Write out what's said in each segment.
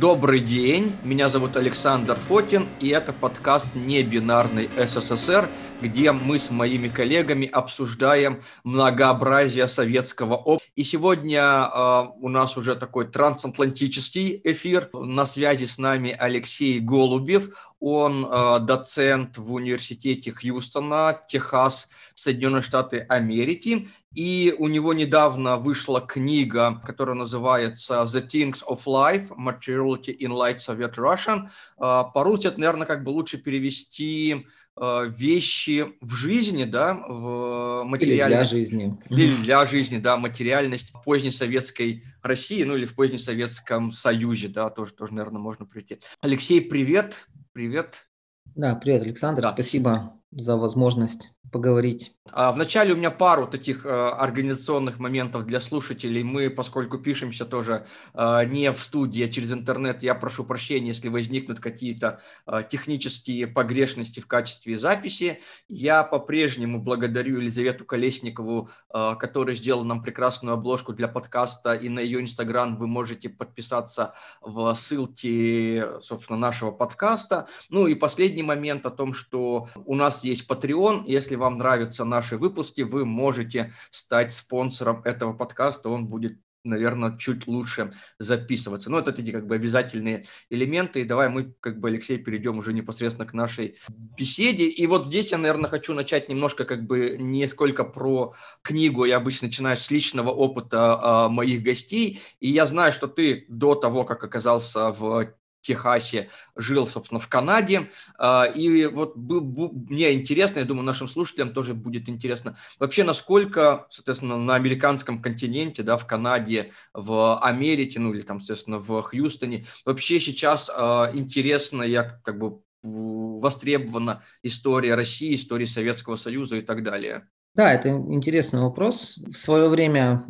Добрый день, меня зовут Александр Фотин, и это подкаст «Небинарный СССР», где мы с моими коллегами обсуждаем многообразие советского опыта. И сегодня э, у нас уже такой трансатлантический эфир. На связи с нами Алексей Голубев. Он э, доцент в университете Хьюстона, Техас, Соединенные Штаты Америки. И у него недавно вышла книга, которая называется «The Things of Life. Materiality in Light Soviet Russian». Э, по-русски это, наверное, как бы лучше перевести вещи в жизни, да, в материальность. Или для жизни. Или для жизни, да, материальность поздней советской России, ну или в позднем Советском Союзе, да, тоже, тоже, наверное, можно прийти. Алексей, привет. Привет. Да, привет, Александр. Да. Спасибо за возможность поговорить. А вначале у меня пару таких э, организационных моментов для слушателей. Мы, поскольку пишемся тоже э, не в студии, а через интернет, я прошу прощения, если возникнут какие-то э, технические погрешности в качестве записи. Я по-прежнему благодарю Елизавету Колесникову, которая сделала нам прекрасную обложку для подкаста, и на ее инстаграм вы можете подписаться в ссылке, собственно, нашего подкаста. Ну и последний момент о том, что у нас есть Patreon. Если вам нравятся наши выпуски, вы можете стать спонсором этого подкаста. Он будет наверное, чуть лучше записываться. Но это эти как бы обязательные элементы. И давай мы, как бы, Алексей, перейдем уже непосредственно к нашей беседе. И вот здесь я, наверное, хочу начать немножко как бы не сколько про книгу. Я обычно начинаю с личного опыта а, моих гостей. И я знаю, что ты до того, как оказался в Техасе, жил, собственно, в Канаде. А, и вот мне интересно, я думаю, нашим слушателям тоже будет интересно, вообще насколько, соответственно, на американском континенте, да, в Канаде, в Америке, ну или там, соответственно, в Хьюстоне, вообще сейчас а, интересно, я как бы востребована история России, история Советского Союза и так далее. Да, это интересный вопрос. В свое время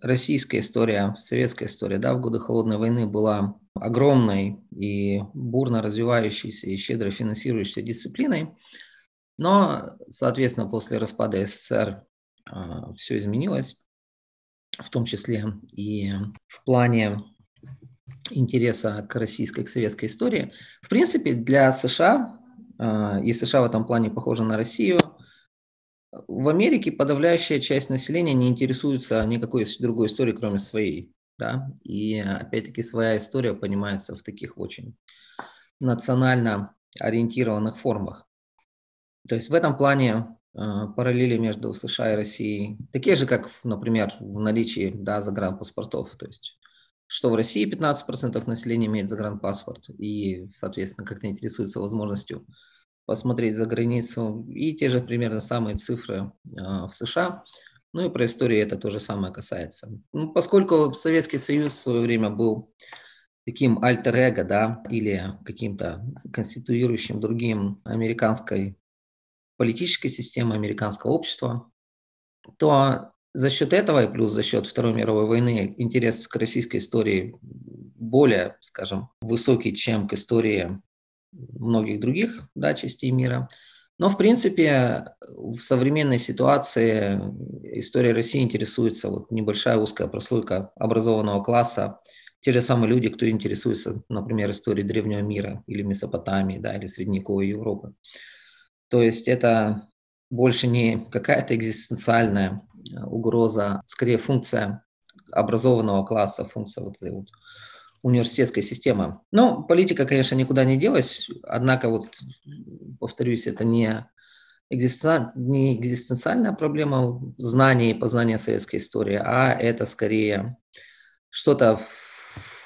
российская история, советская история, да, в годы Холодной войны была огромной и бурно развивающейся и щедро финансирующейся дисциплиной. Но, соответственно, после распада СССР а, все изменилось, в том числе и в плане интереса к российской, к советской истории. В принципе, для США, а, и США в этом плане похожа на Россию, в Америке подавляющая часть населения не интересуется никакой другой историей, кроме своей. Да? И опять-таки своя история понимается в таких очень национально ориентированных формах. То есть в этом плане э, параллели между США и Россией такие же, как, например, в наличии да, загранпаспортов. То есть что в России 15% населения имеет загранпаспорт и, соответственно, как-то интересуется возможностью посмотреть за границу. И те же примерно самые цифры а, в США. Ну и про историю это то же самое касается. Ну, поскольку Советский Союз в свое время был таким альтер-эго, да, или каким-то конституирующим другим американской политической системы, американского общества, то за счет этого и плюс за счет Второй мировой войны интерес к российской истории более, скажем, высокий, чем к истории многих других да, частей мира. Но, в принципе, в современной ситуации история России интересуется вот небольшая узкая прослойка образованного класса, те же самые люди, кто интересуется, например, историей древнего мира или Месопотамии, да, или средневековой Европы. То есть это больше не какая-то экзистенциальная угроза, скорее функция образованного класса, функция вот этой вот университетской системы. Но политика, конечно, никуда не делась, однако, вот, повторюсь, это не, не экзистенциальная проблема знания и познания советской истории, а это скорее что-то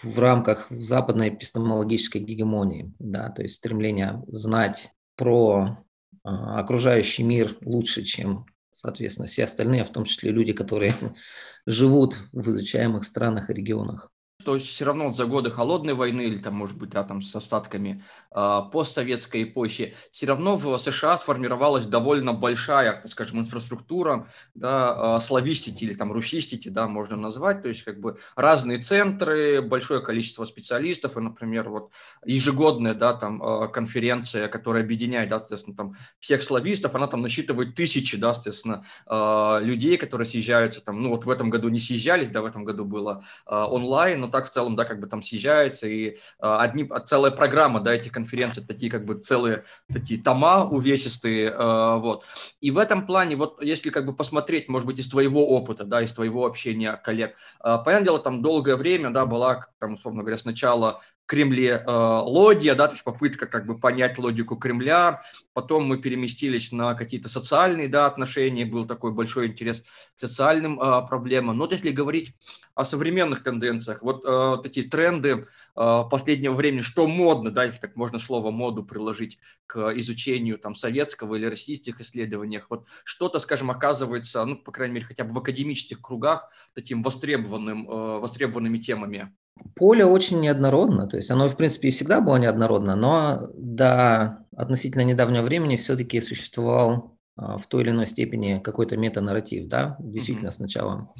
в, в рамках западной эпистемологической гегемонии, да, то есть стремление знать про э, окружающий мир лучше, чем, соответственно, все остальные, в том числе люди, которые живут в изучаемых странах и регионах что все равно за годы холодной войны или там, может быть, да, там с остатками э, постсоветской эпохи, все равно в США сформировалась довольно большая, скажем, инфраструктура, да, э, славистики или там русистики, да, можно назвать, то есть как бы разные центры, большое количество специалистов, и, например, вот ежегодная, да, там э, конференция, которая объединяет, да, соответственно, там всех славистов, она там насчитывает тысячи, да, соответственно, э, людей, которые съезжаются там, ну вот в этом году не съезжались, да, в этом году было э, онлайн, но так в целом, да, как бы там съезжаются, и а, одни, целая программа, да, этих конференций, такие как бы целые такие тома увесистые, а, вот. И в этом плане, вот если как бы посмотреть, может быть, из твоего опыта, да, из твоего общения коллег, понятное дело, там долгое время, да, была, там, условно говоря, сначала Кремле э, логия, да, то есть попытка как бы понять логику Кремля. Потом мы переместились на какие-то социальные да, отношения, был такой большой интерес к социальным э, проблемам. Но вот если говорить о современных тенденциях, вот э, такие тренды э, последнего времени, что модно, да, если так можно слово моду приложить к изучению там советского или российских исследованиях, вот что-то, скажем, оказывается, ну, по крайней мере, хотя бы в академических кругах таким востребованным, э, востребованными темами. Поле очень неоднородно, то есть оно, в принципе, и всегда было неоднородно, но до относительно недавнего времени все-таки существовал а, в той или иной степени какой-то метанарратив, да, действительно, mm-hmm. сначала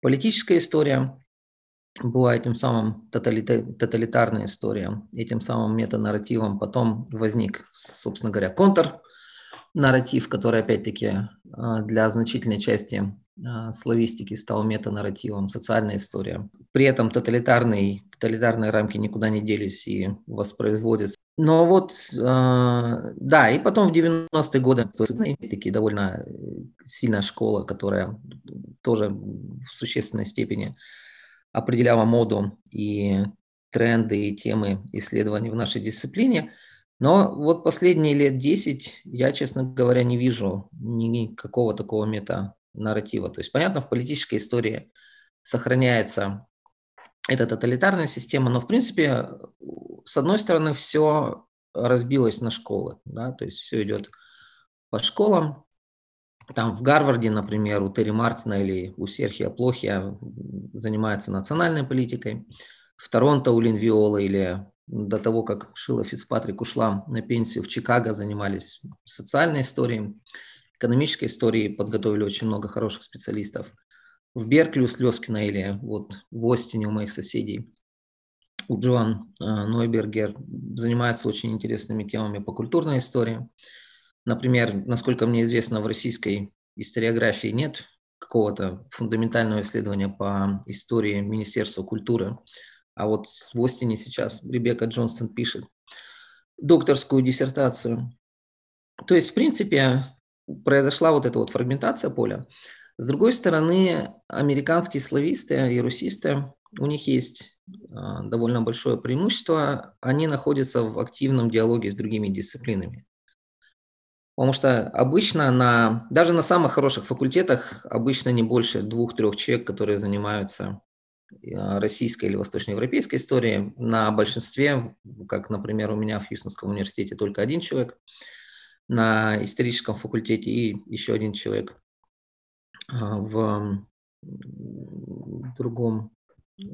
политическая история была этим самым тоталита- тоталитарная история, этим самым метанарративом потом возник, собственно говоря, контрнарратив, который, опять-таки, а, для значительной части а, славистики стал метанарративом, социальная история. При этом тоталитарные, тоталитарные рамки никуда не делись и воспроизводятся. Но вот, э, да, и потом в 90-е годы такие довольно сильная школа, которая тоже в существенной степени определяла моду и тренды и темы исследований в нашей дисциплине. Но вот последние лет 10 я, честно говоря, не вижу никакого такого мета нарратива. То есть, понятно, в политической истории сохраняется эта тоталитарная система, но, в принципе, с одной стороны, все разбилось на школы, да, то есть все идет по школам. Там в Гарварде, например, у Терри Мартина или у Серхия Плохия занимается национальной политикой. В Торонто у Лин или до того, как Шила Фицпатрик ушла на пенсию в Чикаго, занимались социальной историей экономической истории подготовили очень много хороших специалистов. В Беркли у Слезкина или вот в Остине у моих соседей у Джоан э, Нойбергер занимается очень интересными темами по культурной истории. Например, насколько мне известно, в российской историографии нет какого-то фундаментального исследования по истории Министерства культуры. А вот в Остине сейчас Ребекка Джонстон пишет докторскую диссертацию. То есть, в принципе, произошла вот эта вот фрагментация поля. С другой стороны, американские слависты и русисты, у них есть а, довольно большое преимущество, они находятся в активном диалоге с другими дисциплинами. Потому что обычно на, даже на самых хороших факультетах обычно не больше двух-трех человек, которые занимаются а, российской или восточноевропейской историей. На большинстве, как, например, у меня в Хьюстонском университете только один человек – на историческом факультете и еще один человек а, в другом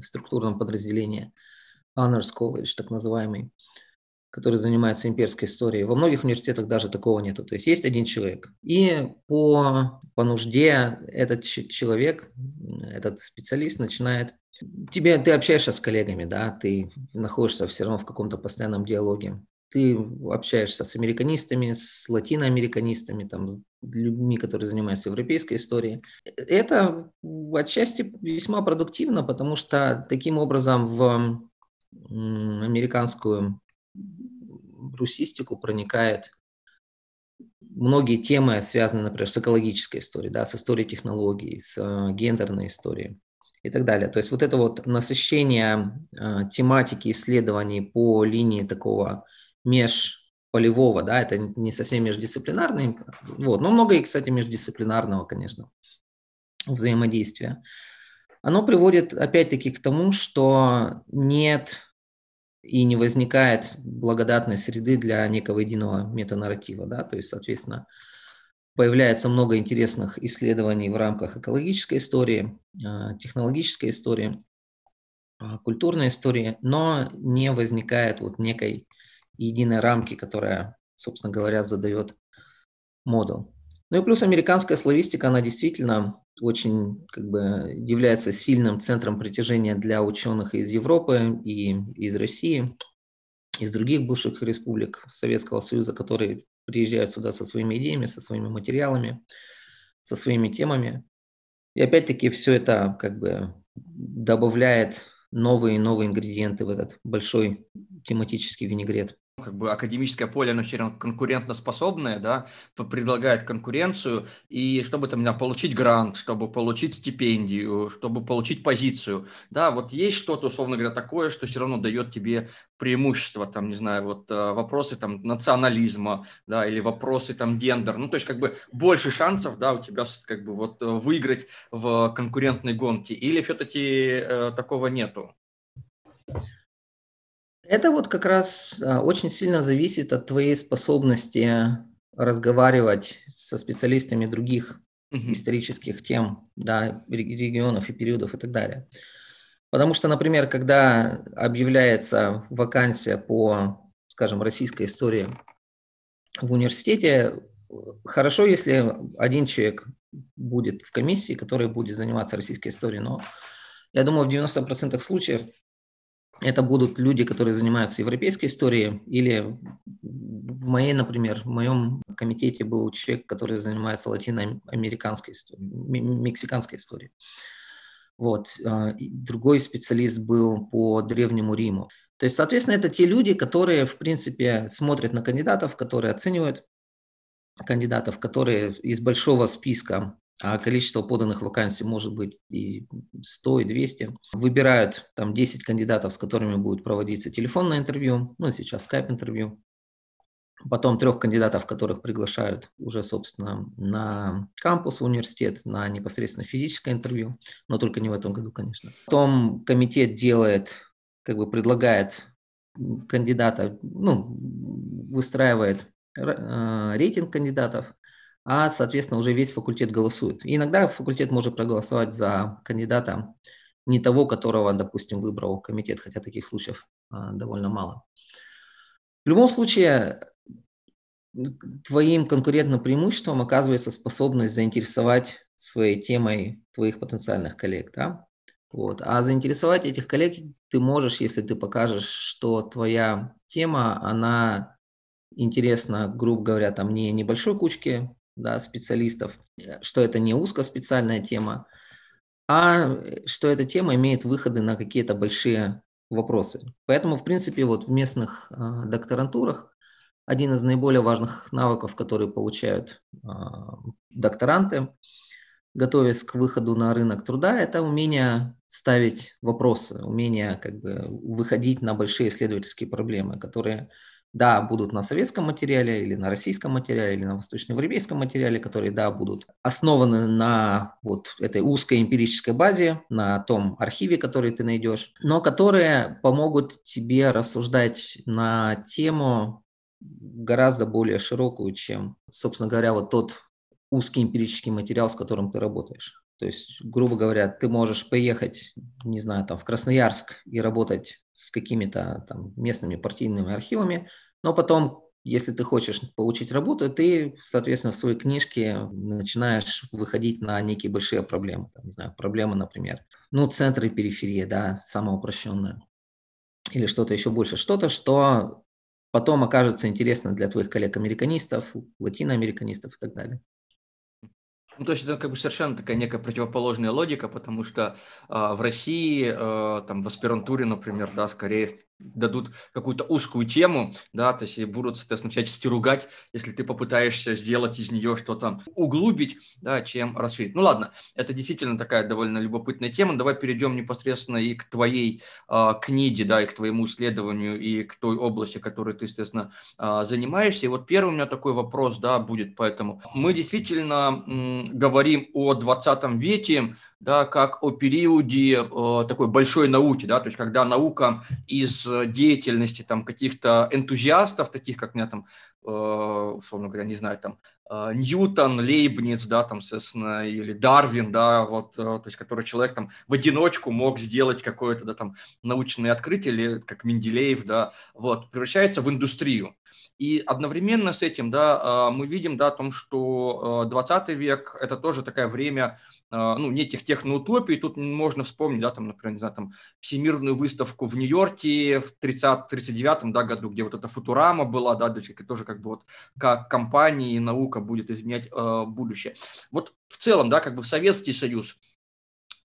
структурном подразделении, Honors College, так называемый, который занимается имперской историей. Во многих университетах даже такого нету. То есть есть один человек. И по, по нужде этот человек, этот специалист начинает тебе, ты общаешься с коллегами, да, ты находишься все равно в каком-то постоянном диалоге ты общаешься с американистами, с латиноамериканистами, там, с людьми, которые занимаются европейской историей. Это отчасти весьма продуктивно, потому что таким образом в американскую русистику проникает многие темы, связанные, например, с экологической историей, да, с историей технологий, с э, гендерной историей и так далее. То есть вот это вот насыщение э, тематики исследований по линии такого межполевого, да, это не совсем междисциплинарный, вот, но много и, кстати, междисциплинарного, конечно, взаимодействия. Оно приводит, опять-таки, к тому, что нет и не возникает благодатной среды для некого единого метанарратива, да, то есть, соответственно, появляется много интересных исследований в рамках экологической истории, а, технологической истории, а, культурной истории, но не возникает вот некой единой рамки, которая, собственно говоря, задает моду. Ну и плюс американская славистика, она действительно очень как бы является сильным центром притяжения для ученых из Европы и из России, из других бывших республик Советского Союза, которые приезжают сюда со своими идеями, со своими материалами, со своими темами. И опять-таки все это как бы добавляет новые и новые ингредиенты в этот большой тематический винегрет как бы академическое поле, оно все равно конкурентоспособное, да, предлагает конкуренцию, и чтобы там, получить грант, чтобы получить стипендию, чтобы получить позицию, да, вот есть что-то, условно говоря, такое, что все равно дает тебе преимущество, там, не знаю, вот э, вопросы там национализма, да, или вопросы там гендер, ну, то есть как бы больше шансов, да, у тебя как бы вот выиграть в конкурентной гонке, или все-таки э, такого нету? Это вот как раз а, очень сильно зависит от твоей способности разговаривать со специалистами других угу. исторических тем, да, регионов и периодов и так далее. Потому что, например, когда объявляется вакансия по, скажем, российской истории в университете, хорошо, если один человек будет в комиссии, который будет заниматься российской историей, но я думаю, в 90% случаев это будут люди, которые занимаются европейской историей, или в моей, например, в моем комитете был человек, который занимается латиноамериканской историей, мексиканской историей. Вот. А, другой специалист был по Древнему Риму. То есть, соответственно, это те люди, которые, в принципе, смотрят на кандидатов, которые оценивают кандидатов, которые из большого списка а количество поданных вакансий может быть и 100, и 200. Выбирают там 10 кандидатов, с которыми будет проводиться телефонное интервью, ну, сейчас скайп-интервью. Потом трех кандидатов, которых приглашают уже, собственно, на кампус в университет, на непосредственно физическое интервью, но только не в этом году, конечно. Потом комитет делает, как бы предлагает кандидата, ну, выстраивает э, рейтинг кандидатов, а, соответственно, уже весь факультет голосует. И иногда факультет может проголосовать за кандидата не того, которого, допустим, выбрал комитет, хотя таких случаев а, довольно мало. В любом случае, твоим конкурентным преимуществом оказывается способность заинтересовать своей темой твоих потенциальных коллег. Да? Вот. А заинтересовать этих коллег ты можешь, если ты покажешь, что твоя тема, она интересна, грубо говоря, там не небольшой кучке да, специалистов, э, что это не узкоспециальная тема, а э, что эта тема имеет выходы на какие-то большие вопросы. Поэтому, в принципе, вот в местных э, докторантурах один из наиболее важных навыков, которые получают э, докторанты, готовясь к выходу на рынок труда, это умение ставить вопросы, умение как бы выходить на большие исследовательские проблемы, которые да, будут на советском материале или на российском материале или на восточноевропейском материале, которые, да, будут основаны на вот этой узкой эмпирической базе, на том архиве, который ты найдешь, но которые помогут тебе рассуждать на тему гораздо более широкую, чем, собственно говоря, вот тот узкий эмпирический материал, с которым ты работаешь. То есть, грубо говоря, ты можешь поехать, не знаю, там в Красноярск и работать с какими-то там местными партийными архивами, но потом, если ты хочешь получить работу, ты, соответственно, в своей книжке начинаешь выходить на некие большие проблемы. Там, не знаю, проблемы, например, ну, центры периферии, да, самое упрощенное. Или что-то еще больше. Что-то, что потом окажется интересно для твоих коллег-американистов, латиноамериканистов и так далее. Ну, то есть это как бы совершенно такая некая противоположная логика, потому что э, в России, э, там в аспирантуре, например, да, скорее дадут какую-то узкую тему, да, то есть и будут, соответственно, всячески ругать, если ты попытаешься сделать из нее что-то углубить, да, чем расширить. Ну ладно, это действительно такая довольно любопытная тема. Давай перейдем непосредственно и к твоей э, книге, да, и к твоему исследованию, и к той области, которой ты, естественно, э, занимаешься. И вот первый у меня такой вопрос, да, будет, поэтому мы действительно говорим о 20 веке, да, как о периоде э, такой большой науки, да, то есть когда наука из деятельности там каких-то энтузиастов, таких как меня там, э, условно говоря, не знаю, там э, Ньютон, Лейбниц, да, там, соответственно, или Дарвин, да, вот, э, то есть который человек там в одиночку мог сделать какое-то, да, там, научное открытие, или как Менделеев, да, вот, превращается в индустрию. И одновременно с этим, да, э, мы видим, да, о том, что 20 век – это тоже такое время а, ну, неких техноутопий. Тут можно вспомнить, да, там, например, не знаю, там, всемирную выставку в Нью-Йорке в 30-39 да, году, где вот эта Футурама была, да, тоже как бы вот как компания и наука будет изменять э, будущее. Вот в целом, да, как бы Советский Союз а,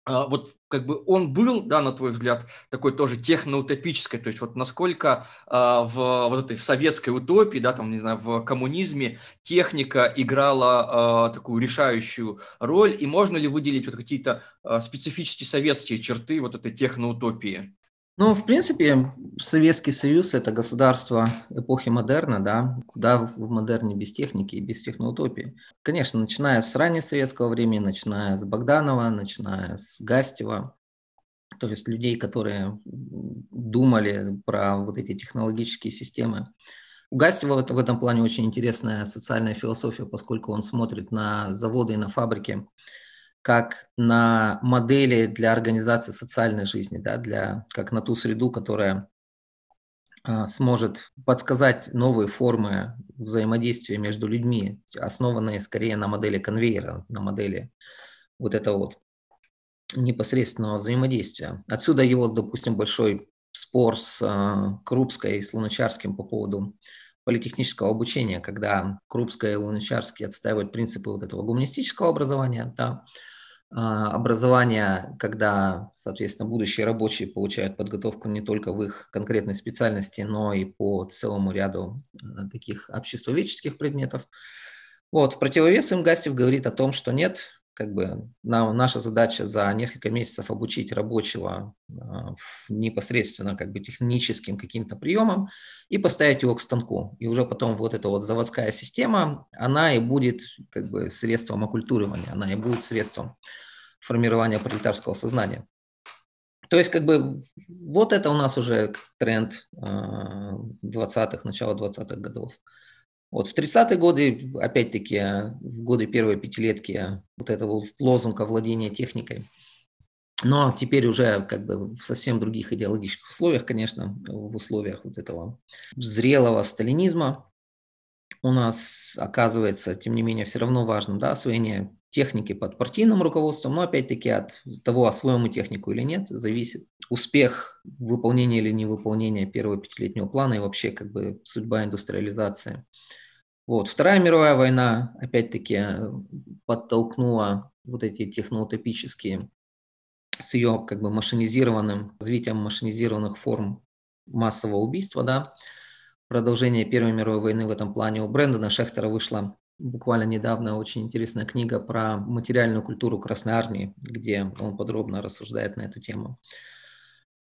вот как бы он был, да, на твой взгляд, такой тоже техноутопической, то есть вот насколько э, в вот этой советской утопии, да, там, не знаю, в коммунизме техника играла э, такую решающую роль, и можно ли выделить вот какие-то э, специфические советские черты вот этой техноутопии? Ну, в принципе, Советский Союз – это государство эпохи модерна, да, куда в модерне без техники и без техноутопии. Конечно, начиная с раннего советского времени, начиная с Богданова, начиная с Гастева, то есть людей, которые думали про вот эти технологические системы. У Гастева в этом плане очень интересная социальная философия, поскольку он смотрит на заводы и на фабрики как на модели для организации социальной жизни, да, для, как на ту среду, которая а, сможет подсказать новые формы взаимодействия между людьми, основанные скорее на модели конвейера, на модели вот этого вот непосредственного взаимодействия. Отсюда его, допустим, большой спор с э, Крупской и с Луначарским по поводу политехнического обучения, когда Крупская и Луначарский отстаивают принципы вот этого гуманистического образования, да, а, образования, когда, соответственно, будущие рабочие получают подготовку не только в их конкретной специальности, но и по целому ряду а, таких обществоведческих предметов. Вот, в противовес им Гастев говорит о том, что нет, как бы нам, наша задача за несколько месяцев обучить рабочего э, непосредственно как бы техническим каким-то приемам и поставить его к станку. И уже потом вот эта вот заводская система, она и будет как бы средством оккультуривания, она и будет средством формирования пролетарского сознания. То есть как бы вот это у нас уже тренд 20-х, э, начала 20-х годов. Вот в 30-е годы, опять-таки, в годы первой пятилетки, вот этого лозунга владения техникой. Но теперь уже как бы в совсем других идеологических условиях, конечно, в условиях вот этого зрелого сталинизма у нас оказывается, тем не менее, все равно важным да, освоение техники под партийным руководством, но опять-таки от того, освоим мы технику или нет, зависит успех выполнения или невыполнения первого пятилетнего плана и вообще как бы судьба индустриализации. Вот. Вторая мировая война, опять-таки, подтолкнула вот эти техноутопические с ее как бы машинизированным, развитием машинизированных форм массового убийства, да, продолжение Первой мировой войны в этом плане. У Брэндона Шехтера вышла буквально недавно очень интересная книга про материальную культуру Красной Армии, где он подробно рассуждает на эту тему.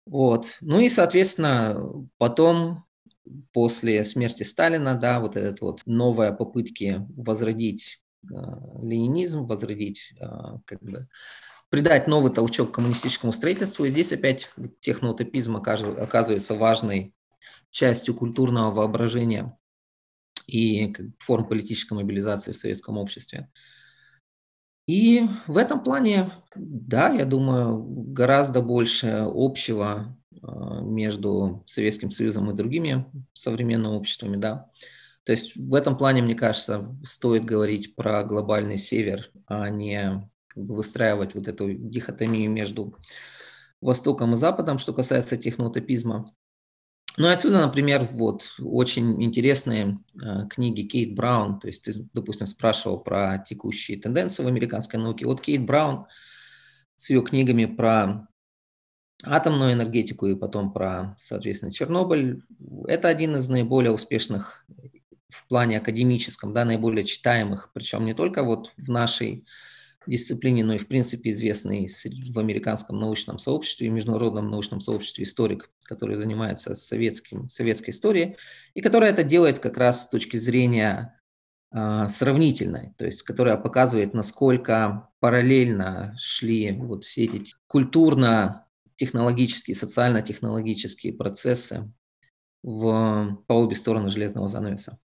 Вот. Ну и, соответственно, потом, после смерти Сталина, да, вот этот вот новые попытки возродить э, ленинизм, возродить, э, как бы, придать новый толчок коммунистическому строительству. И здесь опять техноутопизм оказывается важной частью культурного воображения и форм политической мобилизации в советском обществе. И в этом плане, да, я думаю, гораздо больше общего а, между Советским Союзом и другими современными обществами, да. То есть в этом плане, мне кажется, стоит говорить про глобальный север, а не выстраивать вот эту дихотомию между Востоком и Западом, что касается техноутопизма. Ну отсюда, например, вот очень интересные э, книги Кейт Браун, то есть ты, допустим, спрашивал про текущие тенденции в американской науке. Вот Кейт Браун с ее книгами про атомную энергетику и потом про, соответственно, Чернобыль, это один из наиболее успешных в плане академическом, да, наиболее читаемых, причем не только вот в нашей дисциплине, но и в принципе известный в американском научном сообществе и международном научном сообществе историк, который занимается советским, советской историей, и который это делает как раз с точки зрения э, сравнительной, то есть которая показывает, насколько параллельно шли вот все эти культурно-технологические, социально-технологические процессы в, по обе стороны железного занавеса.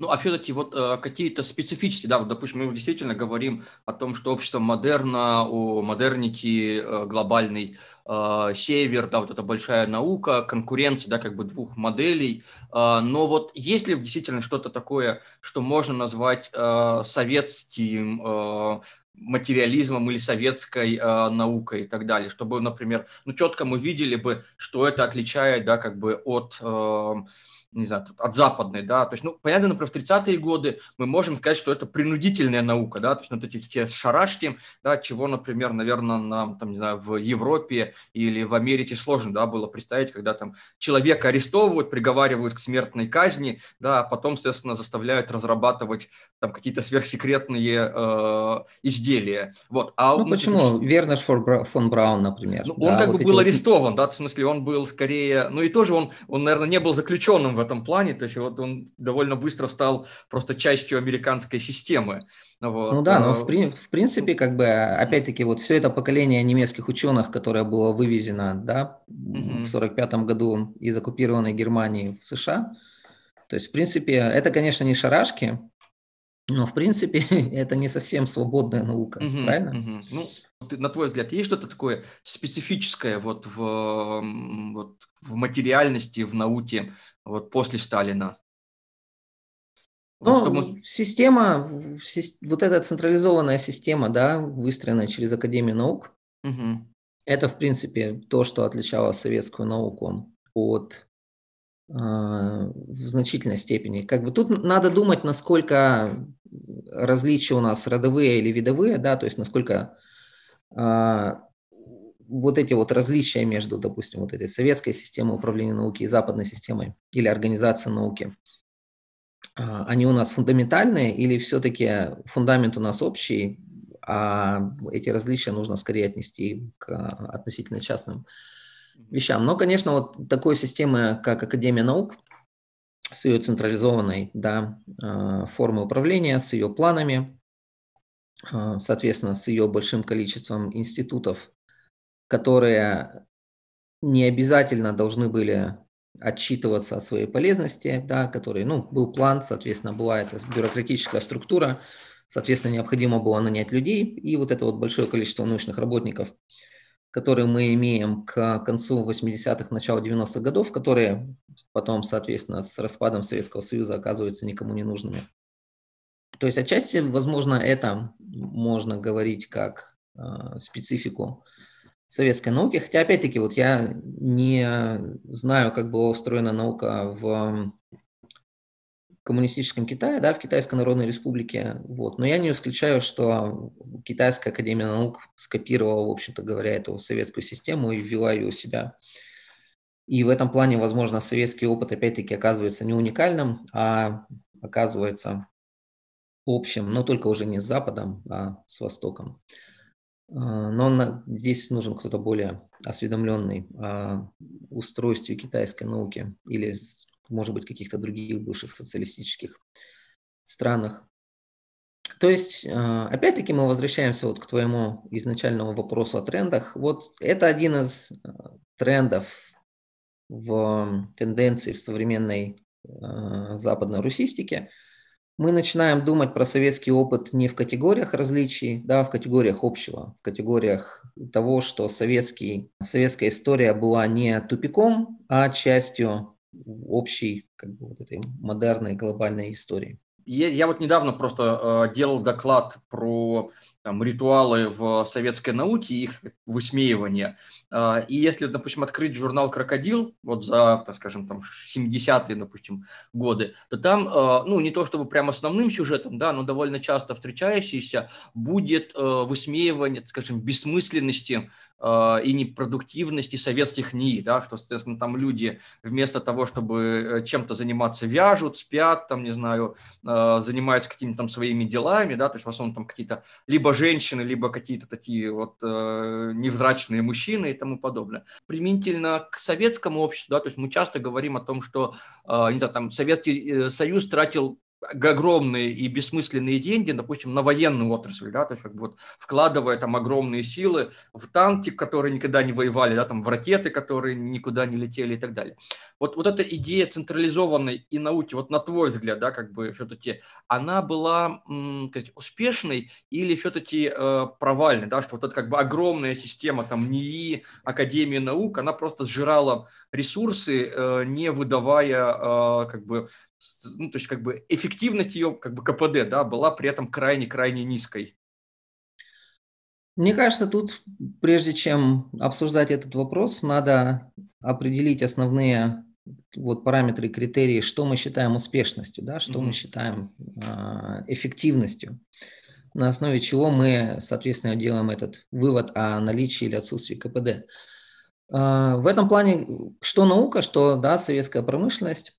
Ну, а все-таки вот э, какие-то специфические, да, вот, допустим, мы действительно говорим о том, что общество модерна, о модернити, э, глобальный э, север, да, вот это большая наука, конкуренция, да, как бы двух моделей, э, но вот есть ли действительно что-то такое, что можно назвать э, советским э, материализмом или советской э, наукой и так далее, чтобы, например, ну, четко мы видели бы, что это отличает, да, как бы от... Э, не знаю, от западной, да, то есть, ну, понятно, например, в 30-е годы мы можем сказать, что это принудительная наука, да, то есть, вот эти те шарашки, да, чего, например, наверное, нам, там, не знаю, в Европе или в Америке сложно, да, было представить, когда там человека арестовывают, приговаривают к смертной казни, да, а потом, соответственно, заставляют разрабатывать там какие-то сверхсекретные э, изделия, вот. А, ну, почему? Ну, Вернер фон Браун, например. Ну, он да, как вот бы был арестован, да, в смысле, он был скорее, ну, и тоже он, он, наверное, не был заключенным в этом плане, то есть вот он довольно быстро стал просто частью американской системы. Вот. Ну да, но в, э, в принципе, как бы, опять-таки, вот все это поколение немецких ученых, которое было вывезено, да, угу. в 45 году из оккупированной Германии в США, то есть, в принципе, это, конечно, не шарашки, но, в принципе, это не совсем свободная наука, угу, правильно? Угу. Ну, на твой взгляд, есть что-то такое специфическое вот в, вот в материальности, в науке вот после Сталина? Ну, чтобы... система, вот эта централизованная система, да, выстроенная через Академию наук, угу. это, в принципе, то, что отличало советскую науку от э, в значительной степени. Как бы тут надо думать, насколько различия у нас родовые или видовые, да, то есть насколько э, вот эти вот различия между, допустим, вот этой советской системой управления науки и западной системой или организацией науки, а, они у нас фундаментальные или все-таки фундамент у нас общий, а эти различия нужно скорее отнести к относительно частным вещам. Но, конечно, вот такой системы, как Академия наук, с ее централизованной да, а, формой управления, с ее планами, а, соответственно, с ее большим количеством институтов, которые не обязательно должны были отчитываться о своей полезности, да, который, ну, был план, соответственно, была эта бюрократическая структура, соответственно, необходимо было нанять людей, и вот это вот большое количество научных работников, которые мы имеем к концу 80-х, началу 90-х годов, которые потом, соответственно, с распадом Советского Союза оказываются никому не нужными. То есть отчасти, возможно, это можно говорить как э, специфику советской науки. Хотя, опять-таки, вот я не знаю, как была устроена наука в коммунистическом Китае, да, в Китайской Народной Республике, вот. Но я не исключаю, что Китайская Академия Наук скопировала, в общем-то говоря, эту советскую систему и ввела ее у себя. И в этом плане, возможно, советский опыт, опять-таки, оказывается не уникальным, а оказывается общим, но только уже не с Западом, а с Востоком. А, но здесь нужен кто-то более осведомленный о устройстве китайской науки или, может быть, каких-то других бывших социалистических странах. То есть, а, опять-таки, мы возвращаемся вот к твоему изначальному вопросу о трендах. Вот это один из а, трендов в тенденции в современной западной русистике – мы начинаем думать про советский опыт не в категориях различий, да, а в категориях общего, в категориях того, что советский, советская история была не тупиком, а частью общей как бы, вот этой модерной глобальной истории. Я, вот недавно просто э, делал доклад про там, ритуалы в советской науке и их высмеивание. Э, и если, допустим, открыть журнал «Крокодил» вот за, скажем, там 70-е, допустим, годы, то там, э, ну, не то чтобы прям основным сюжетом, да, но довольно часто встречающийся будет высмеивание, скажем, бессмысленности и непродуктивности советских НИИ, да, что, соответственно, там люди вместо того, чтобы э, чем-то заниматься, вяжут, спят, там, не знаю, э, занимаются какими-то там своими делами, да, то есть в основном там какие-то либо женщины, либо какие-то такие вот невзрачные мужчины и тому подобное. Применительно к советскому обществу, да, то есть мы часто говорим о том, что, не знаю, там Советский Союз тратил огромные и бессмысленные деньги, допустим, на военную отрасль, да, то есть как бы вот вкладывая там огромные силы в танки, которые никогда не воевали, да, там в ракеты, которые никуда не летели и так далее. Вот, вот эта идея централизованной и науки, вот на твой взгляд, да, как бы все-таки, она была сказать, успешной или все-таки э, провальной, да, что вот эта как бы огромная система там НИИ, Академии наук, она просто сжирала ресурсы, э, не выдавая э, как бы ну, то есть как бы эффективность ее, как бы КПД, да, была при этом крайне-крайне низкой. Мне кажется, тут, прежде чем обсуждать этот вопрос, надо определить основные вот параметры и критерии, что мы считаем успешностью, да, что mm-hmm. мы считаем э, эффективностью, на основе чего мы, соответственно, делаем этот вывод о наличии или отсутствии КПД. Э, в этом плане, что наука, что да, советская промышленность,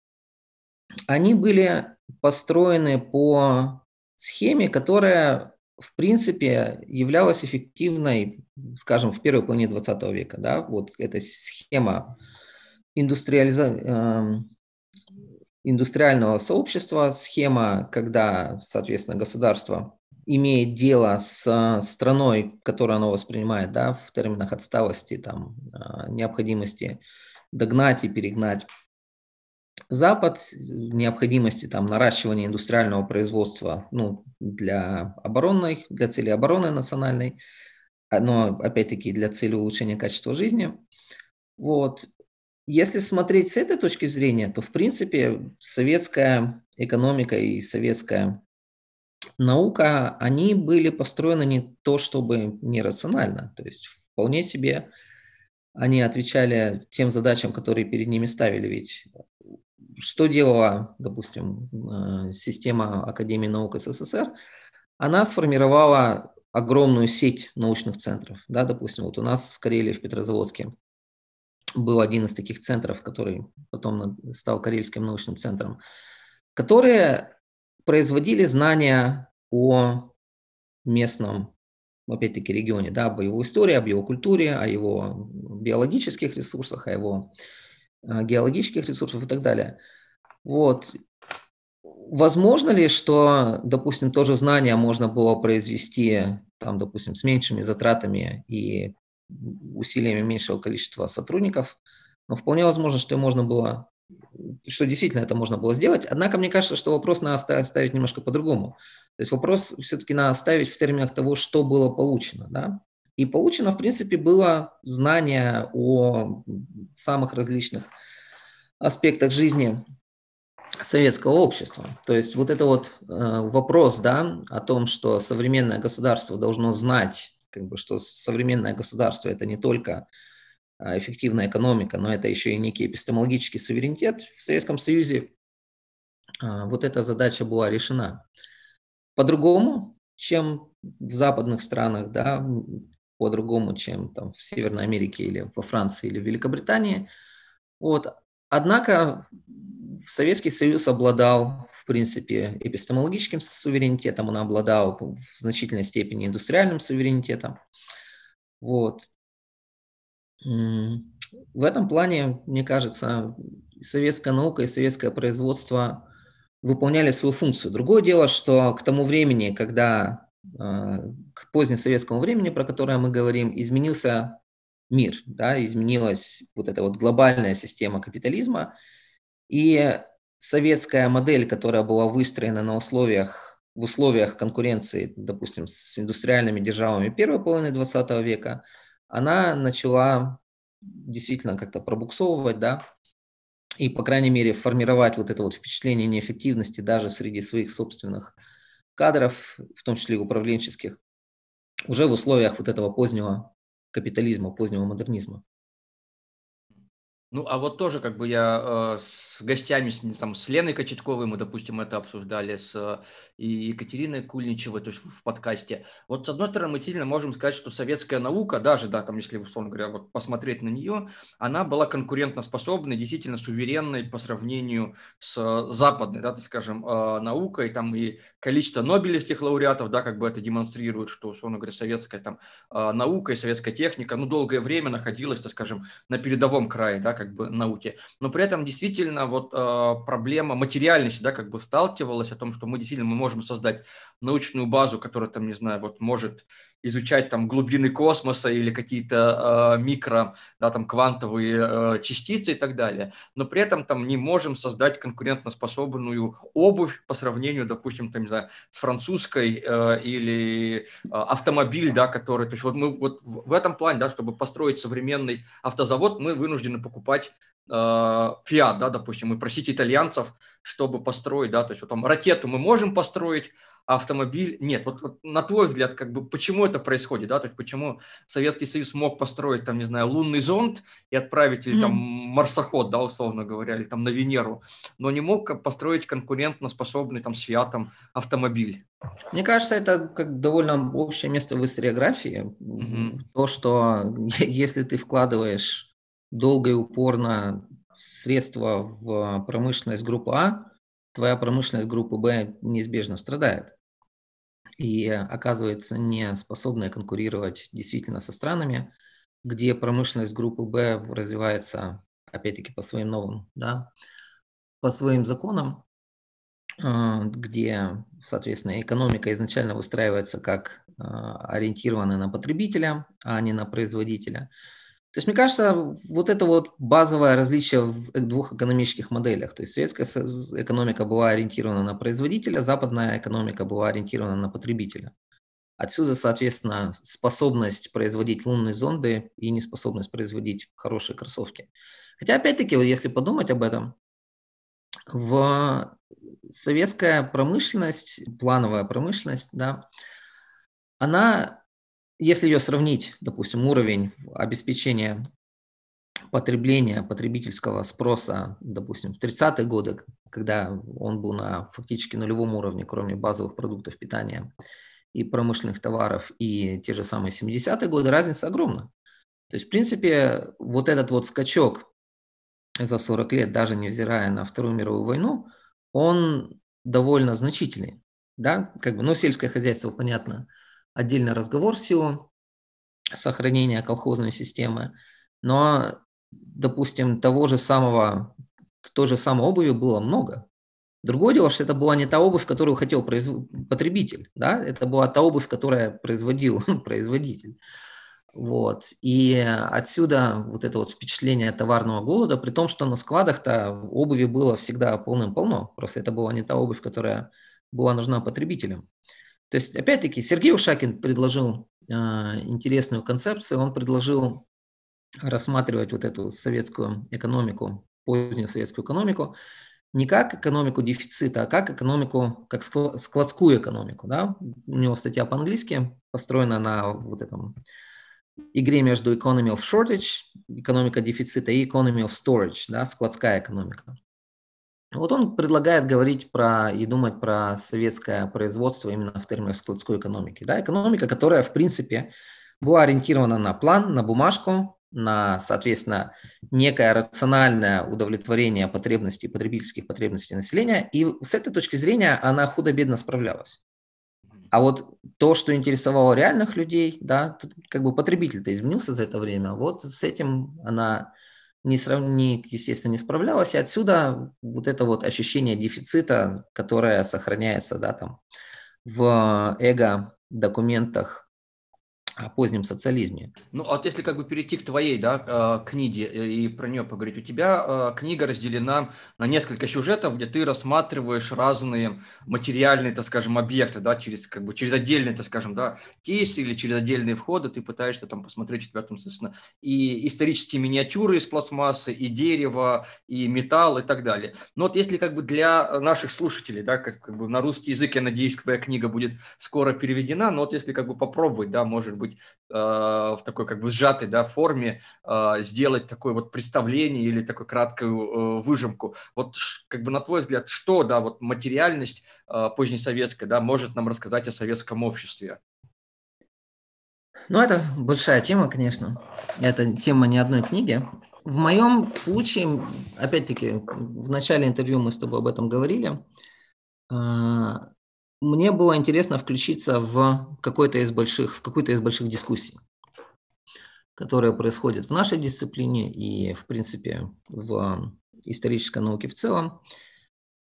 они были построены по схеме, которая, в принципе, являлась эффективной, скажем, в первой половине 20 века. Да? Вот эта схема индустриализа... Эм, индустриального сообщества, схема, когда, соответственно, государство имеет дело с страной, которую оно воспринимает да, в терминах отсталости, там, э, необходимости догнать и перегнать Запад, необходимости там, наращивания индустриального производства ну, для оборонной, для цели обороны национальной, но опять-таки для цели улучшения качества жизни. Вот. Если смотреть с этой точки зрения, то, в принципе, советская экономика и советская наука, они были построены не то чтобы нерационально, то есть вполне себе они отвечали тем задачам, которые перед ними ставили. Ведь что делала, допустим, э, система Академии наук СССР? Она сформировала огромную сеть научных центров. Да, допустим, вот у нас в Карелии, в Петрозаводске был один из таких центров, который потом стал Карельским научным центром, которые производили знания о местном, опять-таки, регионе, да, об его истории, об его культуре, о его биологических ресурсах, о его э, геологических ресурсах и так далее. Вот. Возможно ли, что, допустим, тоже знание можно было произвести, там, допустим, с меньшими затратами и усилиями меньшего количества сотрудников, но вполне возможно, что можно было, что действительно это можно было сделать. Однако мне кажется, что вопрос надо ставить немножко по-другому. То есть вопрос все-таки надо ставить в терминах того, что было получено. Да? И получено, в принципе, было знание о самых различных аспектах жизни советского общества. То есть вот это вот э, вопрос, да, о том, что современное государство должно знать как бы, что современное государство – это не только эффективная экономика, но это еще и некий эпистемологический суверенитет. В Советском Союзе а, вот эта задача была решена. По-другому, чем в западных странах, да, по-другому, чем там в Северной Америке или во Франции или в Великобритании. Вот. Однако Советский Союз обладал в принципе, эпистемологическим суверенитетом, он обладал в значительной степени индустриальным суверенитетом. Вот. В этом плане, мне кажется, советская наука и советское производство выполняли свою функцию. Другое дело, что к тому времени, когда а, к позднесоветскому времени, про которое мы говорим, изменился мир, да, изменилась вот эта вот глобальная система капитализма, и советская модель, которая была выстроена на условиях, в условиях конкуренции, допустим, с индустриальными державами первой половины 20 века, она начала действительно как-то пробуксовывать, да, и, по крайней мере, формировать вот это вот впечатление неэффективности даже среди своих собственных кадров, в том числе управленческих, уже в условиях вот этого позднего капитализма, позднего модернизма. Ну, а вот тоже как бы я э, с гостями, с, там, с Леной Кочетковой, мы, допустим, это обсуждали, с э, и Екатериной Кульничевой, то есть в, подкасте. Вот с одной стороны, мы действительно можем сказать, что советская наука, даже, да, там, если, условно говоря, вот посмотреть на нее, она была конкурентоспособной, действительно суверенной по сравнению с западной, да, так скажем, э, наукой, там и количество нобелевских лауреатов, да, как бы это демонстрирует, что, условно говоря, советская там э, наука и советская техника, ну, долгое время находилась, так скажем, на передовом крае, да, как бы науки. Но при этом действительно вот э, проблема материальности, да, как бы сталкивалась о том, что мы действительно мы можем создать научную базу, которая там, не знаю, вот может изучать там глубины космоса или какие-то э, микро, да, там квантовые э, частицы и так далее, но при этом там не можем создать конкурентоспособную обувь по сравнению, допустим, там, не знаю, с французской э, или э, автомобиль, да, который, то есть вот мы вот в этом плане, да, чтобы построить современный автозавод, мы вынуждены покупать Фиат, да, допустим, и просить итальянцев, чтобы построить, да, то есть вот там ракету мы можем построить, автомобиль нет. Вот, вот на твой взгляд, как бы почему это происходит, да, то есть почему Советский Союз мог построить там, не знаю, лунный зонд и отправить или mm. там марсоход, да, условно говоря, или там на Венеру, но не мог построить конкурентно способный там с Фиатом автомобиль? Мне кажется, это как довольно общее место в историографии. Mm-hmm. То, что если ты вкладываешь долго и упорно средства в промышленность группы А, твоя промышленность группы Б неизбежно страдает. И оказывается не способная конкурировать действительно со странами, где промышленность группы Б развивается, опять-таки, по своим новым, да, по своим законам, а, где, соответственно, экономика изначально выстраивается как а, ориентированная на потребителя, а не на производителя – то есть, мне кажется, вот это вот базовое различие в двух экономических моделях. То есть, советская экономика была ориентирована на производителя, западная экономика была ориентирована на потребителя. Отсюда, соответственно, способность производить лунные зонды и неспособность производить хорошие кроссовки. Хотя, опять-таки, если подумать об этом, в советская промышленность, плановая промышленность, да, она если ее сравнить, допустим, уровень обеспечения потребления потребительского спроса, допустим, в 30-е годы, когда он был на фактически нулевом уровне, кроме базовых продуктов питания и промышленных товаров, и те же самые 70-е годы, разница огромна. То есть, в принципе, вот этот вот скачок за 40 лет, даже невзирая на Вторую мировую войну, он довольно значительный. Да, как бы, ну, сельское хозяйство, понятно, отдельный разговор в силу сохранения колхозной системы. Но, допустим, того же самого, той же самой обуви было много. Другое дело, что это была не та обувь, которую хотел произв... потребитель, да, это была та обувь, которая производил производитель. Вот. И отсюда вот это вот впечатление товарного голода, при том, что на складах-то обуви было всегда полным-полно. Просто это была не та обувь, которая была нужна потребителям. То есть, опять-таки, Сергей Ушакин предложил э, интересную концепцию. Он предложил рассматривать вот эту советскую экономику, позднюю советскую экономику, не как экономику дефицита, а как экономику, как складскую экономику. Да? У него статья по-английски построена на вот этом игре между economy of shortage, экономика дефицита, и economy of storage, да, складская экономика. Вот он предлагает говорить про и думать про советское производство именно в терминах складской экономики. Да, экономика, которая, в принципе, была ориентирована на план, на бумажку, на, соответственно, некое рациональное удовлетворение потребностей, потребительских потребностей населения. И с этой точки зрения она худо-бедно справлялась. А вот то, что интересовало реальных людей, да, как бы потребитель-то изменился за это время, вот с этим она не, срав... не, естественно, не справлялась. И отсюда вот это вот ощущение дефицита, которое сохраняется да, там, в эго-документах о позднем социализме. Ну, а вот если как бы перейти к твоей да, а, книге и про нее поговорить, у тебя а, книга разделена на несколько сюжетов, где ты рассматриваешь разные материальные, так скажем, объекты, да, через, как бы, через отдельные, так скажем, да, кейсы или через отдельные входы, ты пытаешься там посмотреть, у тебя там, соответственно, и исторические миниатюры из пластмассы, и дерево, и металл, и так далее. Но вот если как бы для наших слушателей, да, как, как бы на русский язык, я надеюсь, твоя книга будет скоро переведена, но вот если как бы попробовать, да, может быть, э, в такой как бы сжатой да, форме э, сделать такое вот представление или такую краткую э, выжимку. Вот как бы на твой взгляд, что да, вот материальность э, позднесоветская да, может нам рассказать о советском обществе? Ну, это большая тема, конечно. Это тема не одной книги. В моем случае, опять-таки, в начале интервью мы с тобой об этом говорили, мне было интересно включиться в какой-то из больших, в какую-то из больших дискуссий, которые происходят в нашей дисциплине и, в принципе, в исторической науке в целом.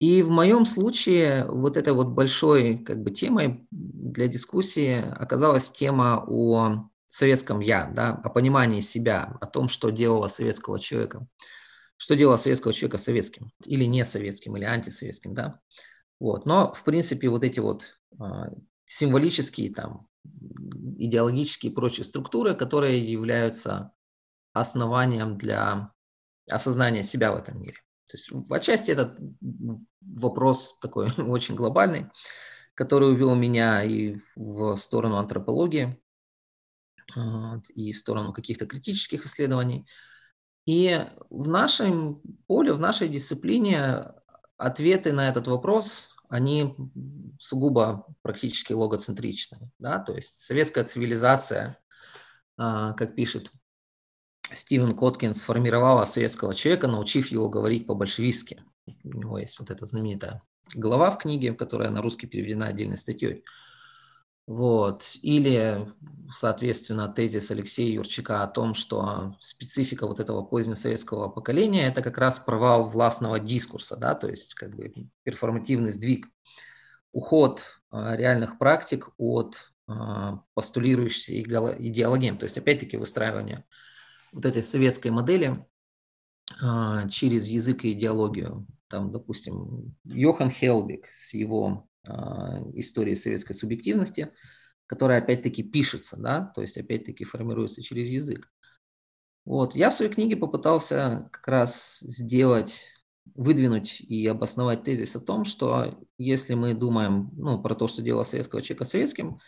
И в моем случае вот этой вот большой как бы темой для дискуссии оказалась тема о советском «я», да, о понимании себя, о том, что делало советского человека, что делало советского человека советским или не советским, или антисоветским, да. Вот. Но, в принципе, вот эти вот а, символические, там, идеологические и прочие структуры, которые являются основанием для осознания себя в этом мире. То есть в отчасти этот вопрос такой очень глобальный. который увел меня и в сторону антропологии, и в сторону каких-то критических исследований. И в нашем поле, в нашей дисциплине ответы на этот вопрос, они сугубо практически логоцентричны. Да? То есть советская цивилизация, а, как пишет Стивен Коткин, сформировала советского человека, научив его говорить по-большевистски. У него есть вот эта знаменитая глава в книге, которая на русский переведена отдельной статьей. Вот. Или, соответственно, тезис Алексея Юрчака о том, что специфика вот этого позднесоветского поколения – это как раз провал властного дискурса, да, то есть как бы перформативный сдвиг, уход а, реальных практик от а, постулирующейся идеологии, то есть опять-таки выстраивание вот этой советской модели а, через язык и идеологию. Там, допустим, Йохан Хелбик с его истории советской субъективности, которая опять-таки пишется, да, то есть опять-таки формируется через язык. Вот, я в своей книге попытался как раз сделать, выдвинуть и обосновать тезис о том, что если мы думаем ну, про то, что дело советского человека советским,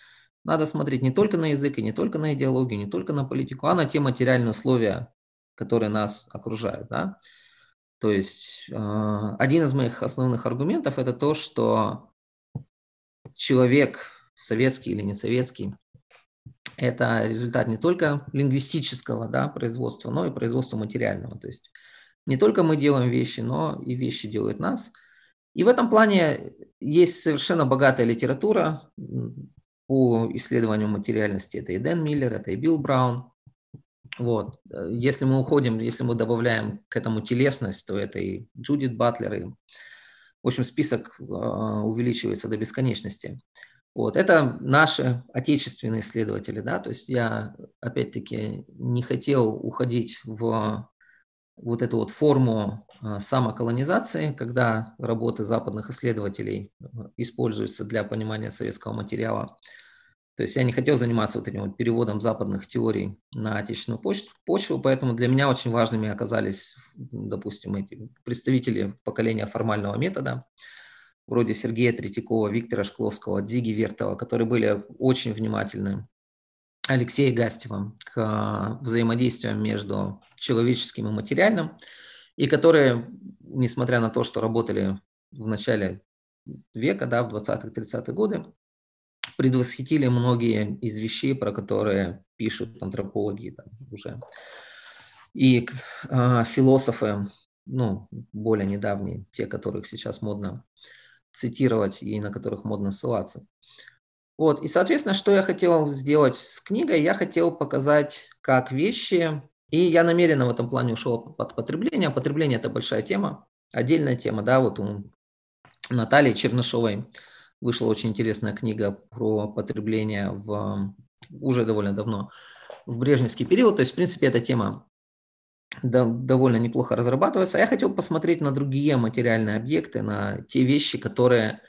надо смотреть не только на язык и не только на идеологию, не только на политику, а на те материальные условия, которые нас окружают. Да? То есть э, один из моих основных аргументов это то, что человек, советский или не советский, это результат не только лингвистического да, производства, но и производства материального. То есть не только мы делаем вещи, но и вещи делают нас. И в этом плане есть совершенно богатая литература по исследованию материальности. Это и Дэн Миллер, это и Билл Браун. Вот. Если мы уходим, если мы добавляем к этому телесность, то это и Джудит Батлер, и в общем, список а, увеличивается до бесконечности. Вот. Это наши отечественные исследователи, да, то есть я, опять-таки, не хотел уходить в вот эту вот форму а, самоколонизации, когда работы западных исследователей а, используются для понимания советского материала. То есть я не хотел заниматься вот этим вот переводом западных теорий на отечественную почву, поэтому для меня очень важными оказались, допустим, эти представители поколения формального метода, вроде Сергея Третьякова, Виктора Шкловского, Дзиги Вертова, которые были очень внимательны, Алексея Гастева к взаимодействиям между человеческим и материальным, и которые, несмотря на то, что работали в начале века, да, в 20-30-е годы, предвосхитили многие из вещей, про которые пишут антропологи там, уже. И э, философы, ну, более недавние, те, которых сейчас модно цитировать и на которых модно ссылаться. Вот, и, соответственно, что я хотел сделать с книгой? Я хотел показать, как вещи, и я намеренно в этом плане ушел под потребление. Потребление – это большая тема, отдельная тема, да, вот у Натальи Чернышовой Вышла очень интересная книга про потребление в, уже довольно давно, в брежневский период. То есть, в принципе, эта тема довольно неплохо разрабатывается. Я хотел посмотреть на другие материальные объекты, на те вещи, которые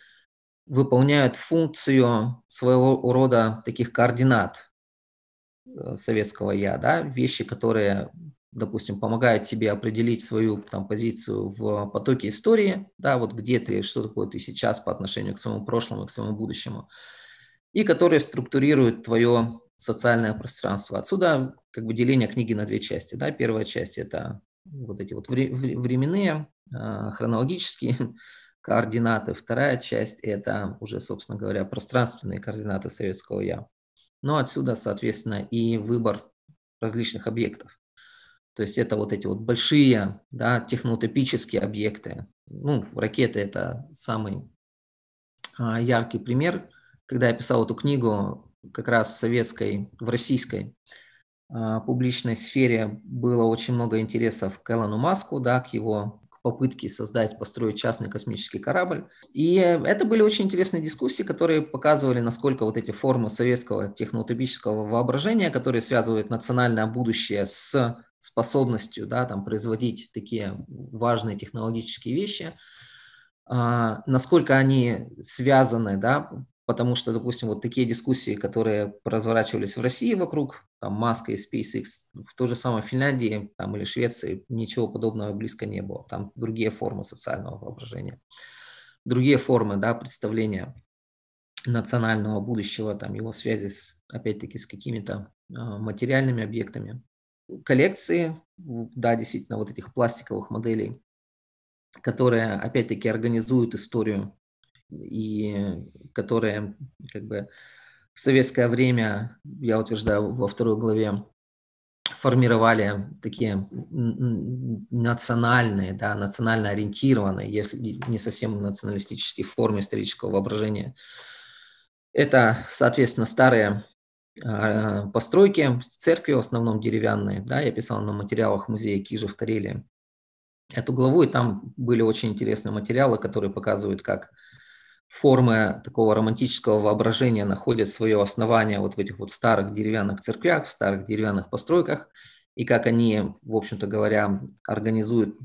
выполняют функцию своего рода таких координат э, советского я, да, вещи, которые допустим, помогает тебе определить свою там, позицию в потоке истории, да, вот где ты, что такое ты сейчас по отношению к своему прошлому, к своему будущему, и которые структурируют твое социальное пространство. Отсюда как бы деление книги на две части. Да. Первая часть – это вот эти вот временные, а, хронологические координаты. Вторая часть – это уже, собственно говоря, пространственные координаты советского «я». Но отсюда, соответственно, и выбор различных объектов. То есть это вот эти вот большие да, техноутопические объекты. Ну, ракеты – это самый а, яркий пример. Когда я писал эту книгу, как раз в советской, в российской а, публичной сфере было очень много интересов к Элону Маску, да, к его попытки создать, построить частный космический корабль. И это были очень интересные дискуссии, которые показывали, насколько вот эти формы советского техноутопического воображения, которые связывают национальное будущее с способностью да, там, производить такие важные технологические вещи, а, насколько они связаны, да, потому что, допустим, вот такие дискуссии, которые разворачивались в России вокруг там, Маска и SpaceX, в той же самой Финляндии там, или Швеции ничего подобного близко не было. Там другие формы социального воображения, другие формы да, представления национального будущего, там его связи с, опять-таки, с какими-то а, материальными объектами. Коллекции, да, действительно, вот этих пластиковых моделей, которые, опять-таки, организуют историю и которые, как бы, в советское время, я утверждаю во второй главе, формировали такие национальные, да, национально ориентированные, если не совсем националистические формы исторического воображения. Это, соответственно, старые э, постройки, церкви в основном деревянные. Да, я писал на материалах музея Кижи в Карелии эту главу, и там были очень интересные материалы, которые показывают, как формы такого романтического воображения находят свое основание вот в этих вот старых деревянных церквях, в старых деревянных постройках, и как они, в общем-то говоря, организуют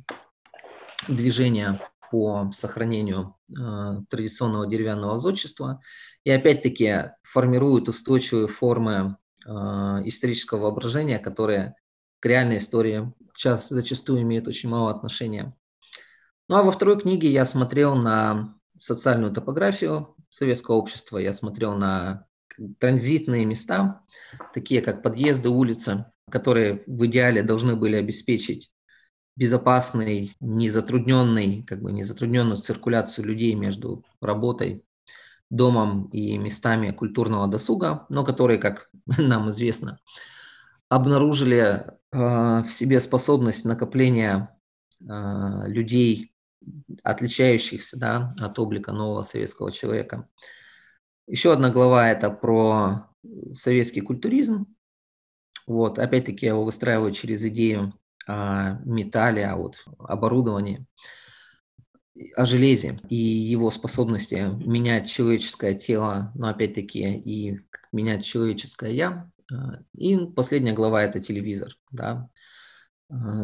движение по сохранению э, традиционного деревянного зодчества и опять-таки формируют устойчивые формы э, исторического воображения, которые к реальной истории сейчас зачастую имеют очень мало отношения. Ну а во второй книге я смотрел на социальную топографию советского общества, я смотрел на транзитные места, такие как подъезды, улицы, которые в идеале должны были обеспечить безопасный, незатрудненный, как бы незатрудненную циркуляцию людей между работой, домом и местами культурного досуга, но которые, как нам известно, обнаружили э, в себе способность накопления э, людей отличающихся да, от облика нового советского человека. Еще одна глава – это про советский культуризм. Вот, опять-таки я его выстраиваю через идею о металле, о вот оборудовании, о железе и его способности менять человеческое тело, но опять-таки и менять человеческое «я». И последняя глава – это телевизор. Да.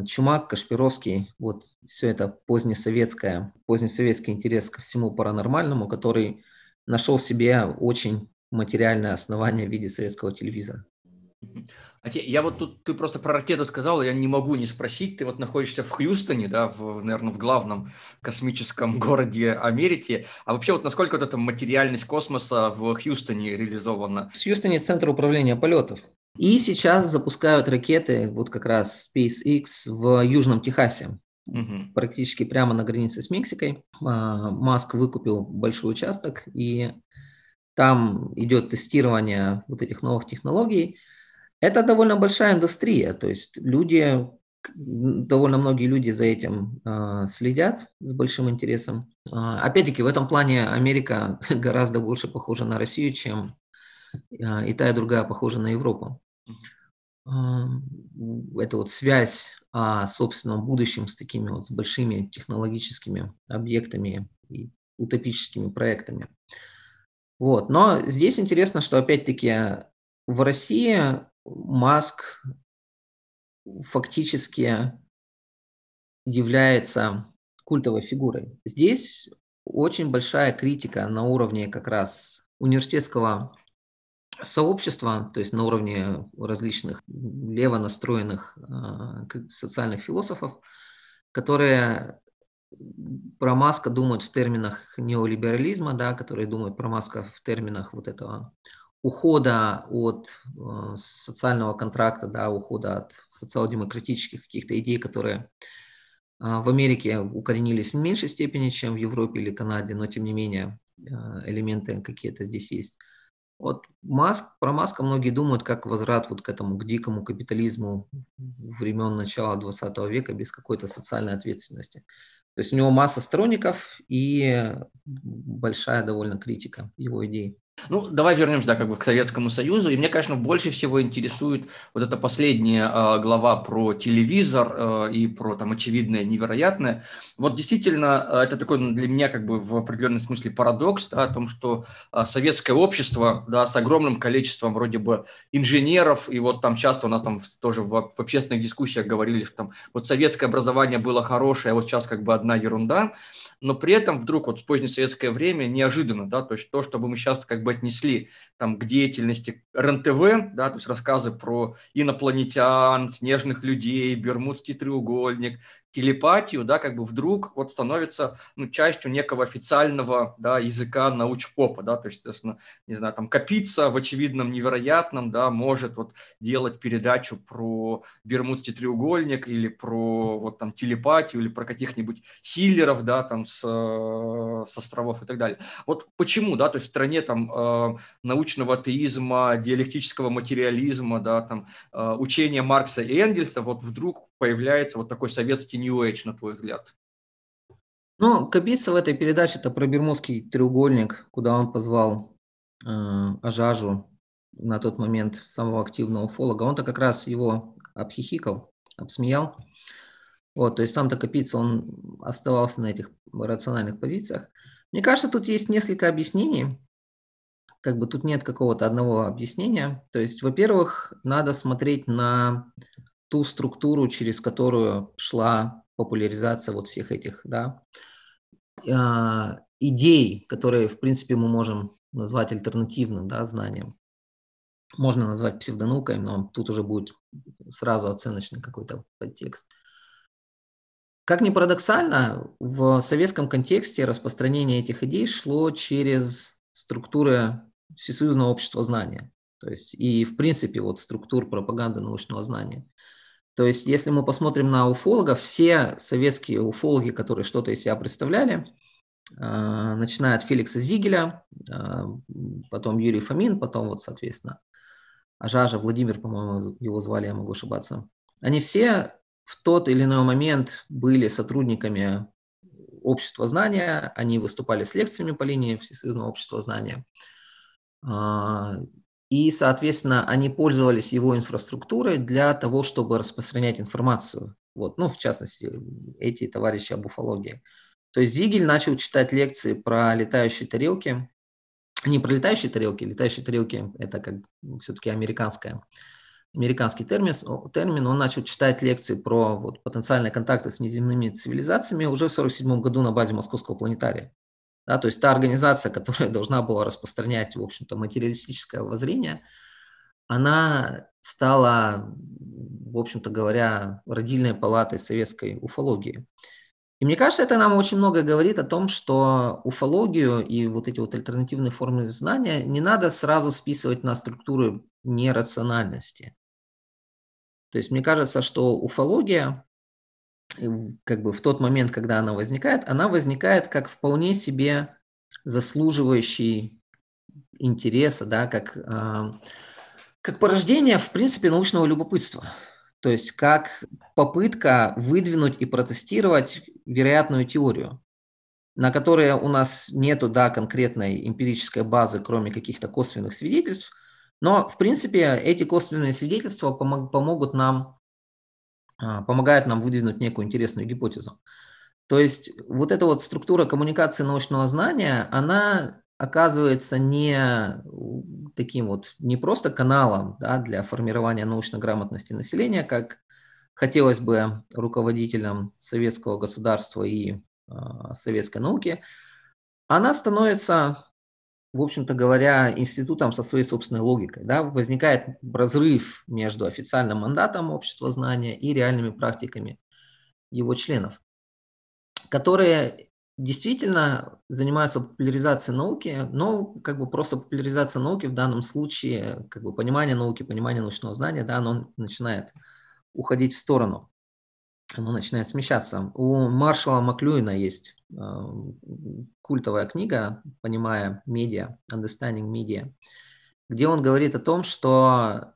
Чумак, Кашпировский, вот все это позднесоветское, позднесоветский интерес ко всему паранормальному, который нашел в себе очень материальное основание в виде советского телевизора. Я вот тут, ты просто про ракету сказал, я не могу не спросить, ты вот находишься в Хьюстоне, да, в, наверное, в главном космическом городе Америки, а вообще вот насколько вот эта материальность космоса в Хьюстоне реализована? В Хьюстоне центр управления полетов. И сейчас запускают ракеты, вот как раз SpaceX в Южном Техасе, угу. практически прямо на границе с Мексикой. А, Маск выкупил большой участок, и там идет тестирование вот этих новых технологий. Это довольно большая индустрия, то есть люди, довольно многие люди за этим э, следят с большим интересом. Э, опять-таки, в этом плане Америка гораздо больше похожа на Россию, чем э, и та, и другая похожа на Европу это вот связь о собственном будущем с такими вот с большими технологическими объектами и утопическими проектами. Вот. Но здесь интересно, что опять-таки в России Маск фактически является культовой фигурой. Здесь очень большая критика на уровне как раз университетского сообщества, то есть на уровне различных лево настроенных э, социальных философов, которые про Маска думают в терминах неолиберализма, да, которые думают про Маска в терминах вот этого ухода от э, социального контракта, да, ухода от социал-демократических каких-то идей, которые э, в Америке укоренились в меньшей степени, чем в Европе или Канаде, но тем не менее элементы какие-то здесь есть. Вот Маск, про Маска многие думают как возврат вот к этому, к дикому капитализму времен начала 20 века без какой-то социальной ответственности. То есть у него масса сторонников и большая довольно критика его идей. Ну, давай вернемся, да, как бы к Советскому Союзу. И мне, конечно, больше всего интересует вот эта последняя э, глава про телевизор э, и про там очевидное, невероятное. Вот действительно, э, это такой для меня как бы в определенном смысле парадокс, да, о том, что э, советское общество, да, с огромным количеством вроде бы инженеров, и вот там часто у нас там тоже в, в общественных дискуссиях говорили, что там вот советское образование было хорошее, а вот сейчас как бы одна ерунда но при этом вдруг вот в позднесоветское время неожиданно, да, то есть то, чтобы мы сейчас как бы отнесли там к деятельности РНТВ, да, то есть рассказы про инопланетян, снежных людей, Бермудский треугольник, телепатию, да, как бы вдруг вот становится ну, частью некого официального да, языка научпопа, да, то есть, естественно, не знаю, там Капица в очевидном невероятном, да, может вот делать передачу про Бермудский треугольник или про вот там телепатию или про каких-нибудь хиллеров, да, там с, с островов и так далее. Вот почему, да, то есть в стране там э, научного атеизма, диалектического материализма, да, там э, учения Маркса и Энгельса, вот вдруг появляется вот такой советский New Age, на твой взгляд? Ну, Кабица в этой передаче это про Бермудский треугольник, куда он позвал э, Ажажу на тот момент самого активного уфолога. Он-то как раз его обхихикал, обсмеял. Вот, то есть сам-то Капица, он оставался на этих рациональных позициях. Мне кажется, тут есть несколько объяснений. Как бы тут нет какого-то одного объяснения. То есть, во-первых, надо смотреть на ту структуру, через которую шла популяризация вот всех этих да, а, идей, которые, в принципе, мы можем назвать альтернативным да, знанием. Можно назвать псевдонаукой, но тут уже будет сразу оценочный какой-то подтекст. Как ни парадоксально, в советском контексте распространение этих идей шло через структуры Всесоюзного общества знания. То есть и, в принципе, вот структур пропаганды научного знания. То есть, если мы посмотрим на уфологов, все советские уфологи, которые что-то из себя представляли, а, начиная от Феликса Зигеля, а, потом Юрий Фомин, потом вот, соответственно, Ажажа, Владимир, по-моему, его звали, я могу ошибаться. Они все в тот или иной момент были сотрудниками общества знания, они выступали с лекциями по линии Всесоюзного общества знания. И, соответственно, они пользовались его инфраструктурой для того, чтобы распространять информацию. Вот, ну, в частности, эти товарищи об уфологии. То есть Зигель начал читать лекции про летающие тарелки. Не про летающие тарелки, летающие тарелки – это как все-таки американская, американский термин, термин. Он начал читать лекции про вот, потенциальные контакты с неземными цивилизациями уже в 1947 году на базе Московского планетария. Да, то есть та организация, которая должна была распространять, в общем-то, материалистическое воззрение, она стала, в общем-то говоря, родильной палатой советской уфологии. И мне кажется, это нам очень много говорит о том, что уфологию и вот эти вот альтернативные формы знания не надо сразу списывать на структуры нерациональности. То есть мне кажется, что уфология как бы в тот момент, когда она возникает, она возникает как вполне себе заслуживающий интереса, да, как, как порождение, в принципе, научного любопытства. То есть как попытка выдвинуть и протестировать вероятную теорию, на которой у нас нету да, конкретной эмпирической базы, кроме каких-то косвенных свидетельств, но, в принципе, эти косвенные свидетельства помогут нам помогает нам выдвинуть некую интересную гипотезу. То есть вот эта вот структура коммуникации научного знания, она оказывается не таким вот, не просто каналом да, для формирования научной грамотности населения, как хотелось бы руководителям советского государства и э, советской науки, она становится в общем-то говоря, институтом со своей собственной логикой. Да, возникает разрыв между официальным мандатом общества знания и реальными практиками его членов, которые действительно занимаются популяризацией науки, но как бы просто популяризация науки в данном случае, как бы понимание науки, понимание научного знания, да, оно начинает уходить в сторону оно начинает смещаться. У Маршала Маклюина есть э, культовая книга «Понимая медиа», «Understanding Media», где он говорит о том, что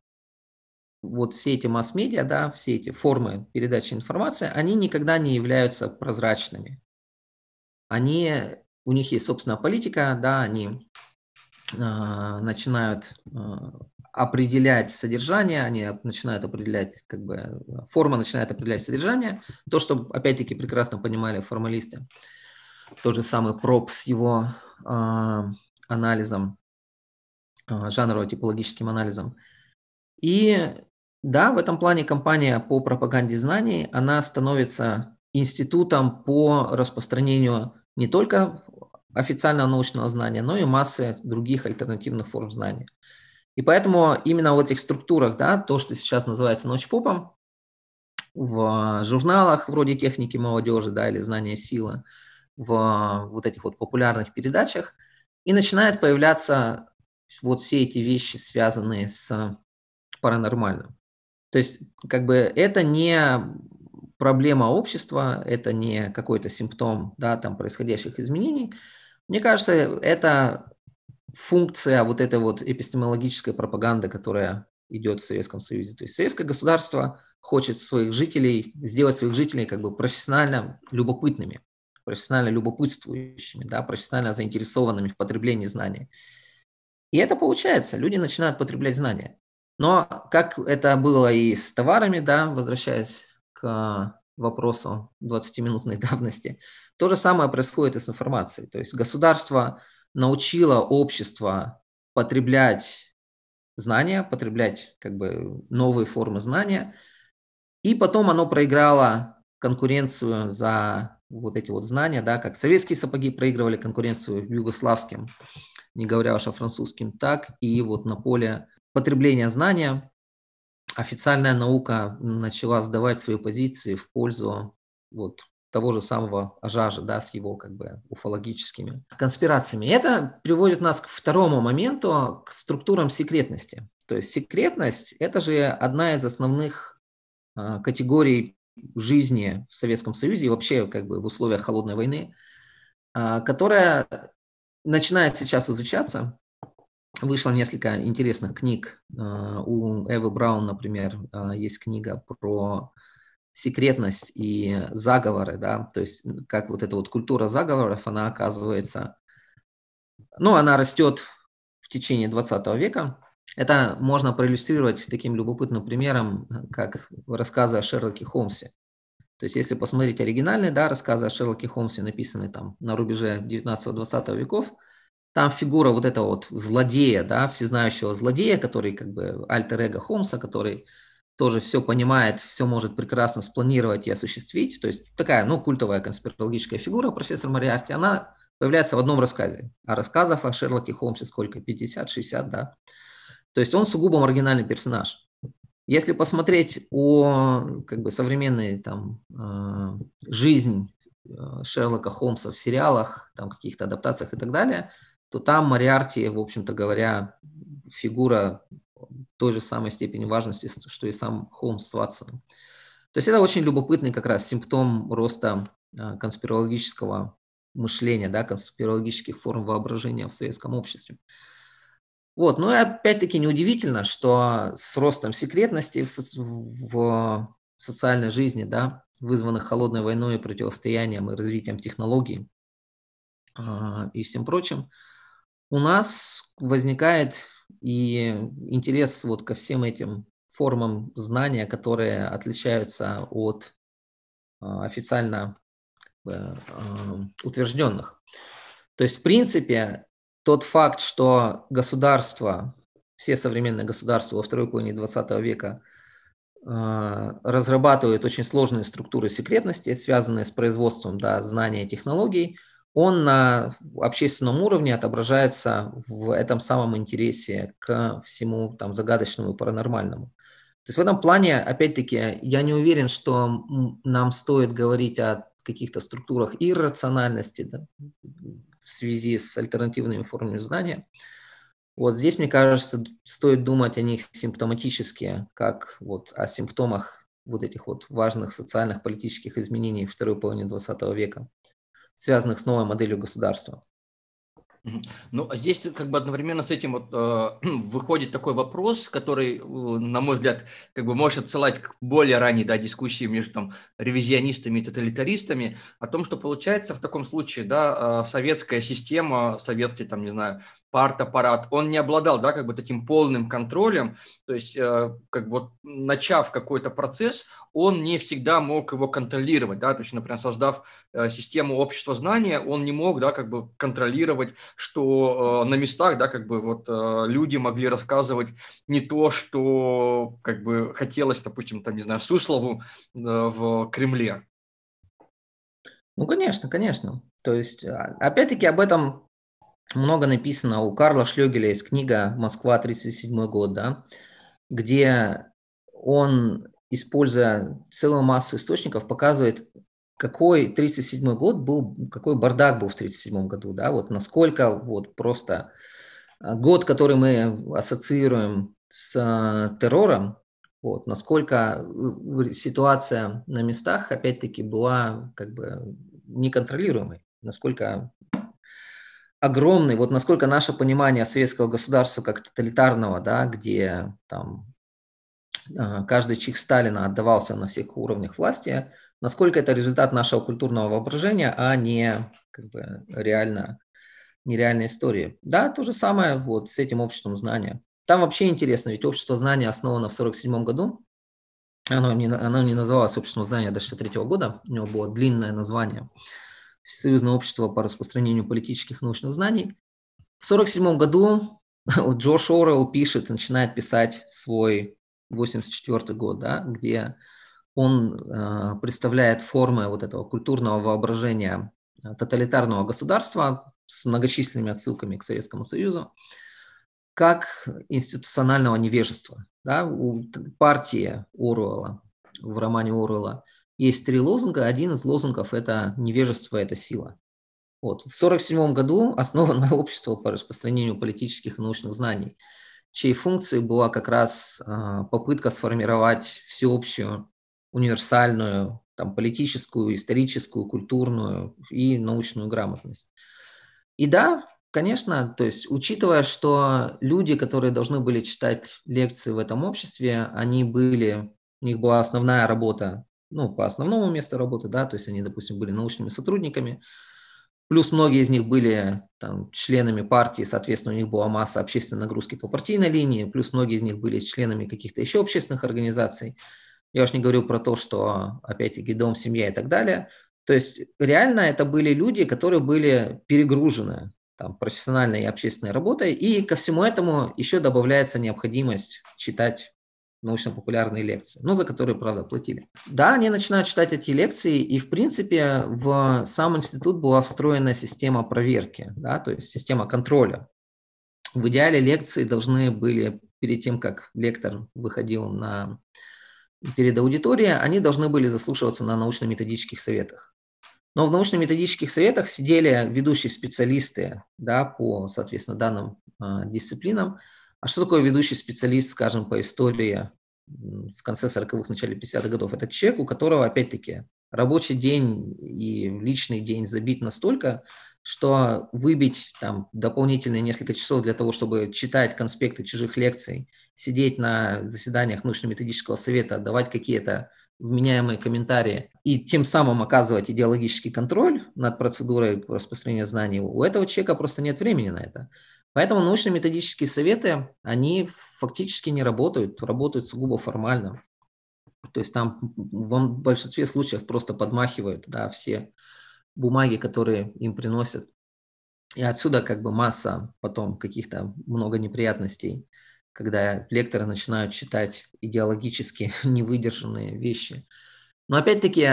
вот все эти масс-медиа, да, все эти формы передачи информации, они никогда не являются прозрачными. Они, у них есть собственная политика, да, они э, начинают э, определять содержание, они начинают определять, как бы, форма начинает определять содержание. То, что, опять-таки, прекрасно понимали формалисты. Тот же самый проб с его э, анализом, э, жанрово-типологическим анализом. И да, в этом плане компания по пропаганде знаний, она становится институтом по распространению не только официального научного знания, но и массы других альтернативных форм знания. И поэтому именно в этих структурах, да, то, что сейчас называется научпопом, в журналах вроде «Техники молодежи» да, или «Знания силы», в вот этих вот популярных передачах, и начинают появляться вот все эти вещи, связанные с паранормальным. То есть, как бы это не проблема общества, это не какой-то симптом да, там, происходящих изменений. Мне кажется, это функция вот этой вот эпистемологической пропаганды, которая идет в Советском Союзе. То есть советское государство хочет своих жителей, сделать своих жителей как бы профессионально любопытными, профессионально любопытствующими, да, профессионально заинтересованными в потреблении знаний. И это получается, люди начинают потреблять знания. Но как это было и с товарами, да, возвращаясь к вопросу 20-минутной давности, то же самое происходит и с информацией. То есть государство научило общество потреблять знания, потреблять как бы новые формы знания, и потом оно проиграло конкуренцию за вот эти вот знания, да, как советские сапоги проигрывали конкуренцию югославским, не говоря уж о французским, так и вот на поле потребления знания официальная наука начала сдавать свои позиции в пользу вот того же самого Ажажа, да, с его как бы уфологическими конспирациями. Это приводит нас к второму моменту, к структурам секретности. То есть секретность – это же одна из основных э, категорий жизни в Советском Союзе и вообще как бы в условиях холодной войны, э, которая начинает сейчас изучаться. Вышло несколько интересных книг. Э, у Эвы Браун, например, есть книга про секретность и заговоры, да, то есть как вот эта вот культура заговоров, она оказывается, ну, она растет в течение 20 века. Это можно проиллюстрировать таким любопытным примером, как рассказы о Шерлоке Холмсе. То есть если посмотреть оригинальные да, рассказы о Шерлоке Холмсе, написанные там на рубеже 19-20 веков, там фигура вот этого вот злодея, да, всезнающего злодея, который как бы альтер-эго Холмса, который тоже все понимает, все может прекрасно спланировать и осуществить. То есть такая, ну, культовая конспирологическая фигура, профессор Мариарти, она появляется в одном рассказе. А рассказов о Шерлоке Холмсе сколько? 50-60, да? То есть он сугубо маргинальный персонаж. Если посмотреть о как бы, современной там, э, жизнь э, Шерлока Холмса в сериалах, там, каких-то адаптациях и так далее, то там Мариарти, в общем-то говоря, фигура той же самой степени важности, что и сам Холмс с Ватсоном. То есть это очень любопытный как раз симптом роста а, конспирологического мышления, да, конспирологических форм воображения в советском обществе. Вот, ну и опять-таки неудивительно, что с ростом секретности в, соци... в социальной жизни, да, вызванных холодной войной, противостоянием и развитием технологий э, и всем прочим, у нас возникает и интерес вот ко всем этим формам знания, которые отличаются от а, официально а, утвержденных. То есть, в принципе, тот факт, что государства, все современные государства во второй половине 20 века а, разрабатывают очень сложные структуры секретности, связанные с производством да, знаний и технологий – он на общественном уровне отображается в этом самом интересе к всему там загадочному и паранормальному. То есть в этом плане, опять-таки, я не уверен, что нам стоит говорить о каких-то структурах иррациональности да, в связи с альтернативными формами знания. Вот здесь, мне кажется, стоит думать о них симптоматически, как вот о симптомах вот этих вот важных социальных политических изменений второй половины 20 века связанных с новой моделью государства. Ну, а здесь как бы одновременно с этим вот, э, выходит такой вопрос, который, э, на мой взгляд, как бы может отсылать к более ранней да, дискуссии между там, ревизионистами и тоталитаристами о том, что получается в таком случае, да, э, советская система, советский, там, не знаю, парт-аппарат, он не обладал, да, как бы таким полным контролем, то есть, э, как бы вот начав какой-то процесс, он не всегда мог его контролировать, да, то есть, например, создав э, систему общества знания, он не мог, да, как бы контролировать, что э, на местах, да, как бы вот э, люди могли рассказывать не то, что, как бы хотелось, допустим, там, не знаю, Суслову э, в Кремле. Ну, конечно, конечно. То есть, а, опять-таки, об этом много написано. У Карла Шлёгеля есть книга «Москва, 37 год», да, где он используя целую массу источников, показывает, какой 37 год был, какой бардак был в 37 году, да, вот насколько вот просто а, год, который мы ассоциируем с а, террором, вот, насколько э, ситуация на местах, опять-таки, была как бы неконтролируемой, насколько огромный, вот насколько наше понимание советского государства как тоталитарного, да, где там а, каждый чих Сталина отдавался на всех уровнях власти, насколько это результат нашего культурного воображения, а не как бы реально нереальная история. Да, то же самое вот с этим обществом знания. Там вообще интересно, ведь общество знания основано в 1947 году. Оно не, оно не называлось обществом знания до 1963 года, у него было длинное название. Всесоюзное общество по распространению политических научных знаний. В 1947 году Джордж Орел пишет, начинает писать свой 84 год, да, где он э, представляет формы вот этого культурного воображения э, тоталитарного государства с многочисленными отсылками к Советскому Союзу, как институционального невежества. Да? У партии Оруэлла, в романе Оруэлла, есть три лозунга. Один из лозунгов – это «невежество – это сила». Вот. В 1947 году основано общество по распространению политических и научных знаний, чьей функцией была как раз э, попытка сформировать всеобщую универсальную там, политическую, историческую, культурную и научную грамотность. И да, конечно, то есть учитывая, что люди, которые должны были читать лекции в этом обществе, они были, у них была основная работа, ну, по основному месту работы, да, то есть они, допустим, были научными сотрудниками, плюс многие из них были там, членами партии, соответственно, у них была масса общественной нагрузки по партийной линии, плюс многие из них были членами каких-то еще общественных организаций. Я уж не говорю про то, что, опять-таки, дом, семья и так далее. То есть реально это были люди, которые были перегружены там, профессиональной и общественной работой, и ко всему этому еще добавляется необходимость читать научно-популярные лекции, но за которые, правда, платили. Да, они начинают читать эти лекции, и, в принципе, в сам институт была встроена система проверки, да, то есть система контроля. В идеале лекции должны были, перед тем, как лектор выходил на перед аудиторией, они должны были заслушиваться на научно-методических советах. Но в научно-методических советах сидели ведущие специалисты да, по, соответственно, данным э, дисциплинам. А что такое ведущий специалист, скажем, по истории в конце 40-х, начале 50-х годов? Это человек, у которого, опять-таки, рабочий день и личный день забит настолько, что выбить там дополнительные несколько часов для того, чтобы читать конспекты чужих лекций, сидеть на заседаниях научно-методического совета, давать какие-то вменяемые комментарии и тем самым оказывать идеологический контроль над процедурой распространения знаний, у этого человека просто нет времени на это. Поэтому научно-методические советы, они фактически не работают, работают сугубо формально. То есть там в большинстве случаев просто подмахивают да, все бумаги, которые им приносят. И отсюда как бы масса потом каких-то много неприятностей, когда лекторы начинают читать идеологически невыдержанные вещи. Но опять-таки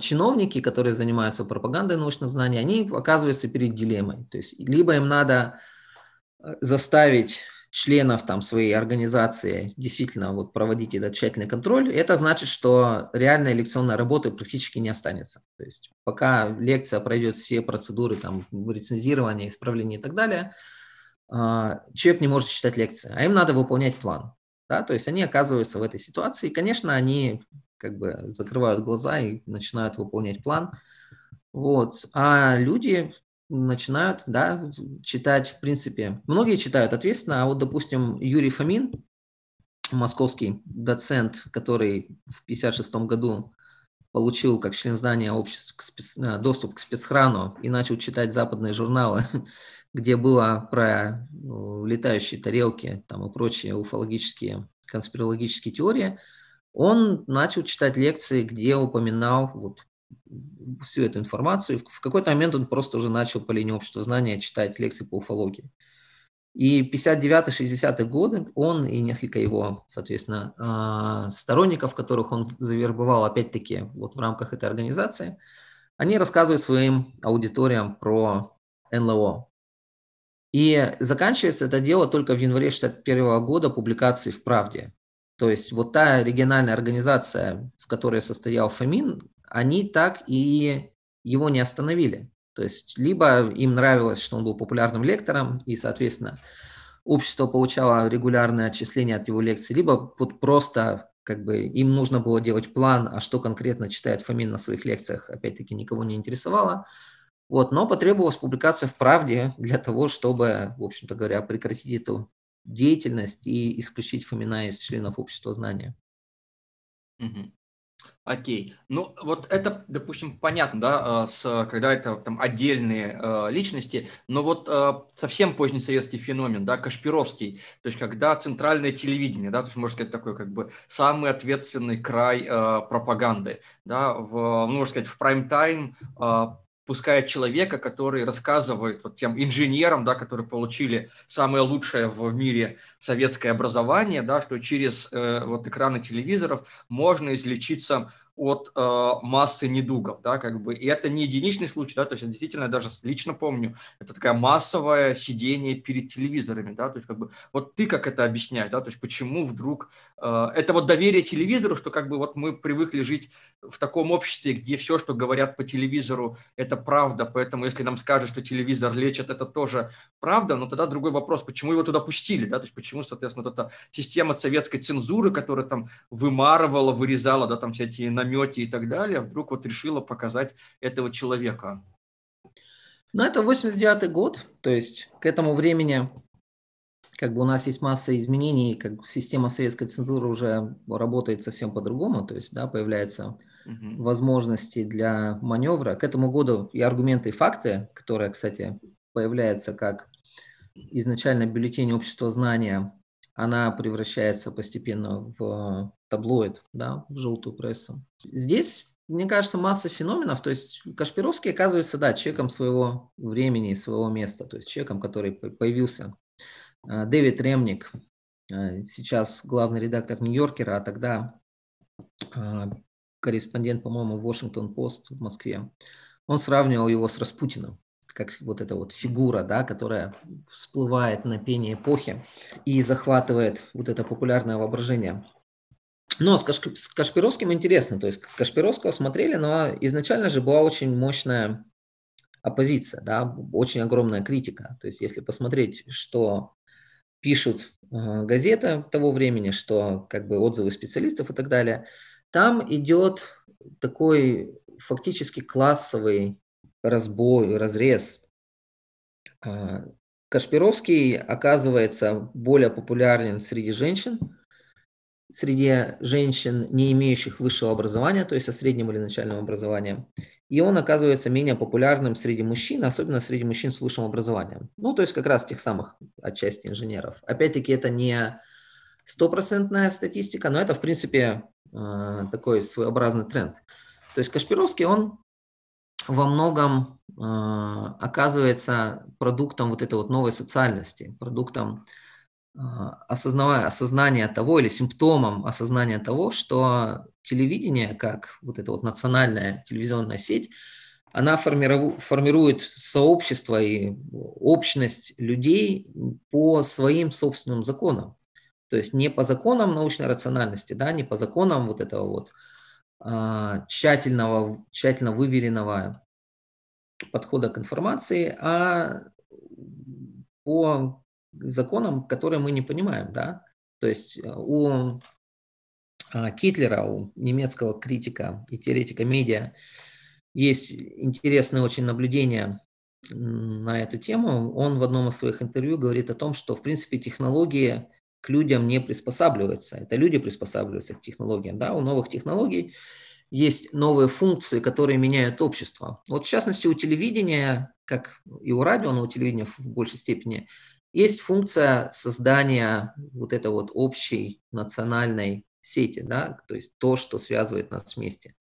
чиновники, которые занимаются пропагандой научных знаний, они оказываются перед дилеммой. То есть либо им надо э, заставить членов там, своей организации действительно вот, проводить этот тщательный контроль, это значит, что реальная лекционная работа практически не останется. То есть пока лекция пройдет все процедуры там, рецензирования, исправления и так далее, а, человек не может читать лекции, а им надо выполнять план. Да? То есть они оказываются в этой ситуации, и, конечно, они как бы закрывают глаза и начинают выполнять план. Вот. А люди начинают да, читать, в принципе, многие читают ответственно, а вот, допустим, Юрий Фомин, московский доцент, который в 1956 году получил как член здания общества э, доступ к спецхрану и начал читать западные журналы, где было про ну, летающие тарелки там, и прочие уфологические, конспирологические теории, он начал читать лекции, где упоминал вот всю эту информацию. В какой-то момент он просто уже начал по линии общества знания читать лекции по уфологии. И 59-60-е годы он и несколько его, соответственно, а, сторонников, которых он завербовал, опять-таки, вот в рамках этой организации, они рассказывают своим аудиториям про НЛО. И заканчивается это дело только в январе 61 года публикацией в «Правде». То есть вот та региональная организация, в которой состоял Фомин, они так и его не остановили. То есть либо им нравилось, что он был популярным лектором, и, соответственно, общество получало регулярные отчисления от его лекций, либо вот просто как бы им нужно было делать план, а что конкретно читает Фомин на своих лекциях, опять-таки никого не интересовало. Вот, но потребовалась публикация в «Правде» для того, чтобы, в общем-то говоря, прекратить эту деятельность и исключить Фомина из членов общества знания. Угу. Окей. Ну, вот это, допустим, понятно, да, э, с, когда это там отдельные э, личности, но вот э, совсем поздний советский феномен, да, Кашпировский, то есть когда центральное телевидение, да, то есть, можно сказать, такой как бы самый ответственный край э, пропаганды, да, в, ну, можно сказать, в прайм-тайм э, пускает человека, который рассказывает вот тем инженерам, да, которые получили самое лучшее в мире советское образование, да, что через э, вот экраны телевизоров можно излечиться от э, массы недугов, да, как бы, и это не единичный случай, да, то есть я действительно даже лично помню, это такая массовое сидение перед телевизорами, да, то есть как бы, вот ты как это объясняешь, да, то есть почему вдруг, э, это вот доверие телевизору, что как бы вот мы привыкли жить в таком обществе, где все, что говорят по телевизору, это правда, поэтому если нам скажут, что телевизор лечит, это тоже правда, но тогда другой вопрос, почему его туда пустили, да, то есть почему, соответственно, вот эта система советской цензуры, которая там вымарывала, вырезала, да, там все эти намете и так далее, вдруг вот решила показать этого человека? Ну, это 89 год, то есть к этому времени как бы у нас есть масса изменений, как система советской цензуры уже работает совсем по-другому, то есть, да, появляются угу. возможности для маневра. К этому году и аргументы, и факты, которые, кстати, появляются как изначально бюллетень общества знания, она превращается постепенно в таблоид, да, в желтую прессу. Здесь, мне кажется, масса феноменов. То есть Кашпировский оказывается, да, человеком своего времени и своего места, то есть человеком, который появился. А, Дэвид Ремник, а, сейчас главный редактор Нью-Йоркера, а тогда а, корреспондент, по-моему, Вашингтон-Пост в Москве. Он сравнивал его с Распутиным как вот эта вот фигура, да, которая всплывает на пение эпохи и захватывает вот это популярное воображение. Но с, Каш, с Кашпировским интересно, то есть Кашпировского смотрели, но изначально же была очень мощная оппозиция, да, очень огромная критика. То есть если посмотреть, что пишут э, газеты того времени, что как бы отзывы специалистов и так далее, там идет такой фактически классовый разбой, разрез. Э, Кашпировский оказывается более популярен среди женщин, среди женщин, не имеющих высшего образования, то есть со средним или начальным образованием, и он оказывается менее популярным среди мужчин, особенно среди мужчин с высшим образованием. Ну, то есть как раз тех самых отчасти инженеров. Опять-таки это не стопроцентная статистика, но это, в принципе, э, такой своеобразный тренд. То есть Кашпировский, он во многом э, оказывается продуктом вот этой вот новой социальности, продуктом а, осознавая, осознание того или симптомом осознания того, что телевидение, как вот эта вот национальная телевизионная сеть, она формиру, формирует сообщество и общность людей по своим собственным законам. То есть не по законам научной рациональности, да, не по законам вот этого вот а, тщательного, тщательно выверенного подхода к информации, а по законам, которые мы не понимаем, да. То есть э, у а, Китлера, у немецкого критика и теоретика медиа, есть интересное очень наблюдение на эту тему. Он в одном из своих интервью говорит о том, что, в принципе, технологии к людям не приспосабливаются. Это люди приспосабливаются к технологиям. Да? У новых технологий есть новые функции, которые меняют общество. Вот в частности у телевидения, как и у радио, но у телевидения в большей степени, есть функция создания вот этой вот общей национальной сети, да, то есть то, что связывает нас вместе.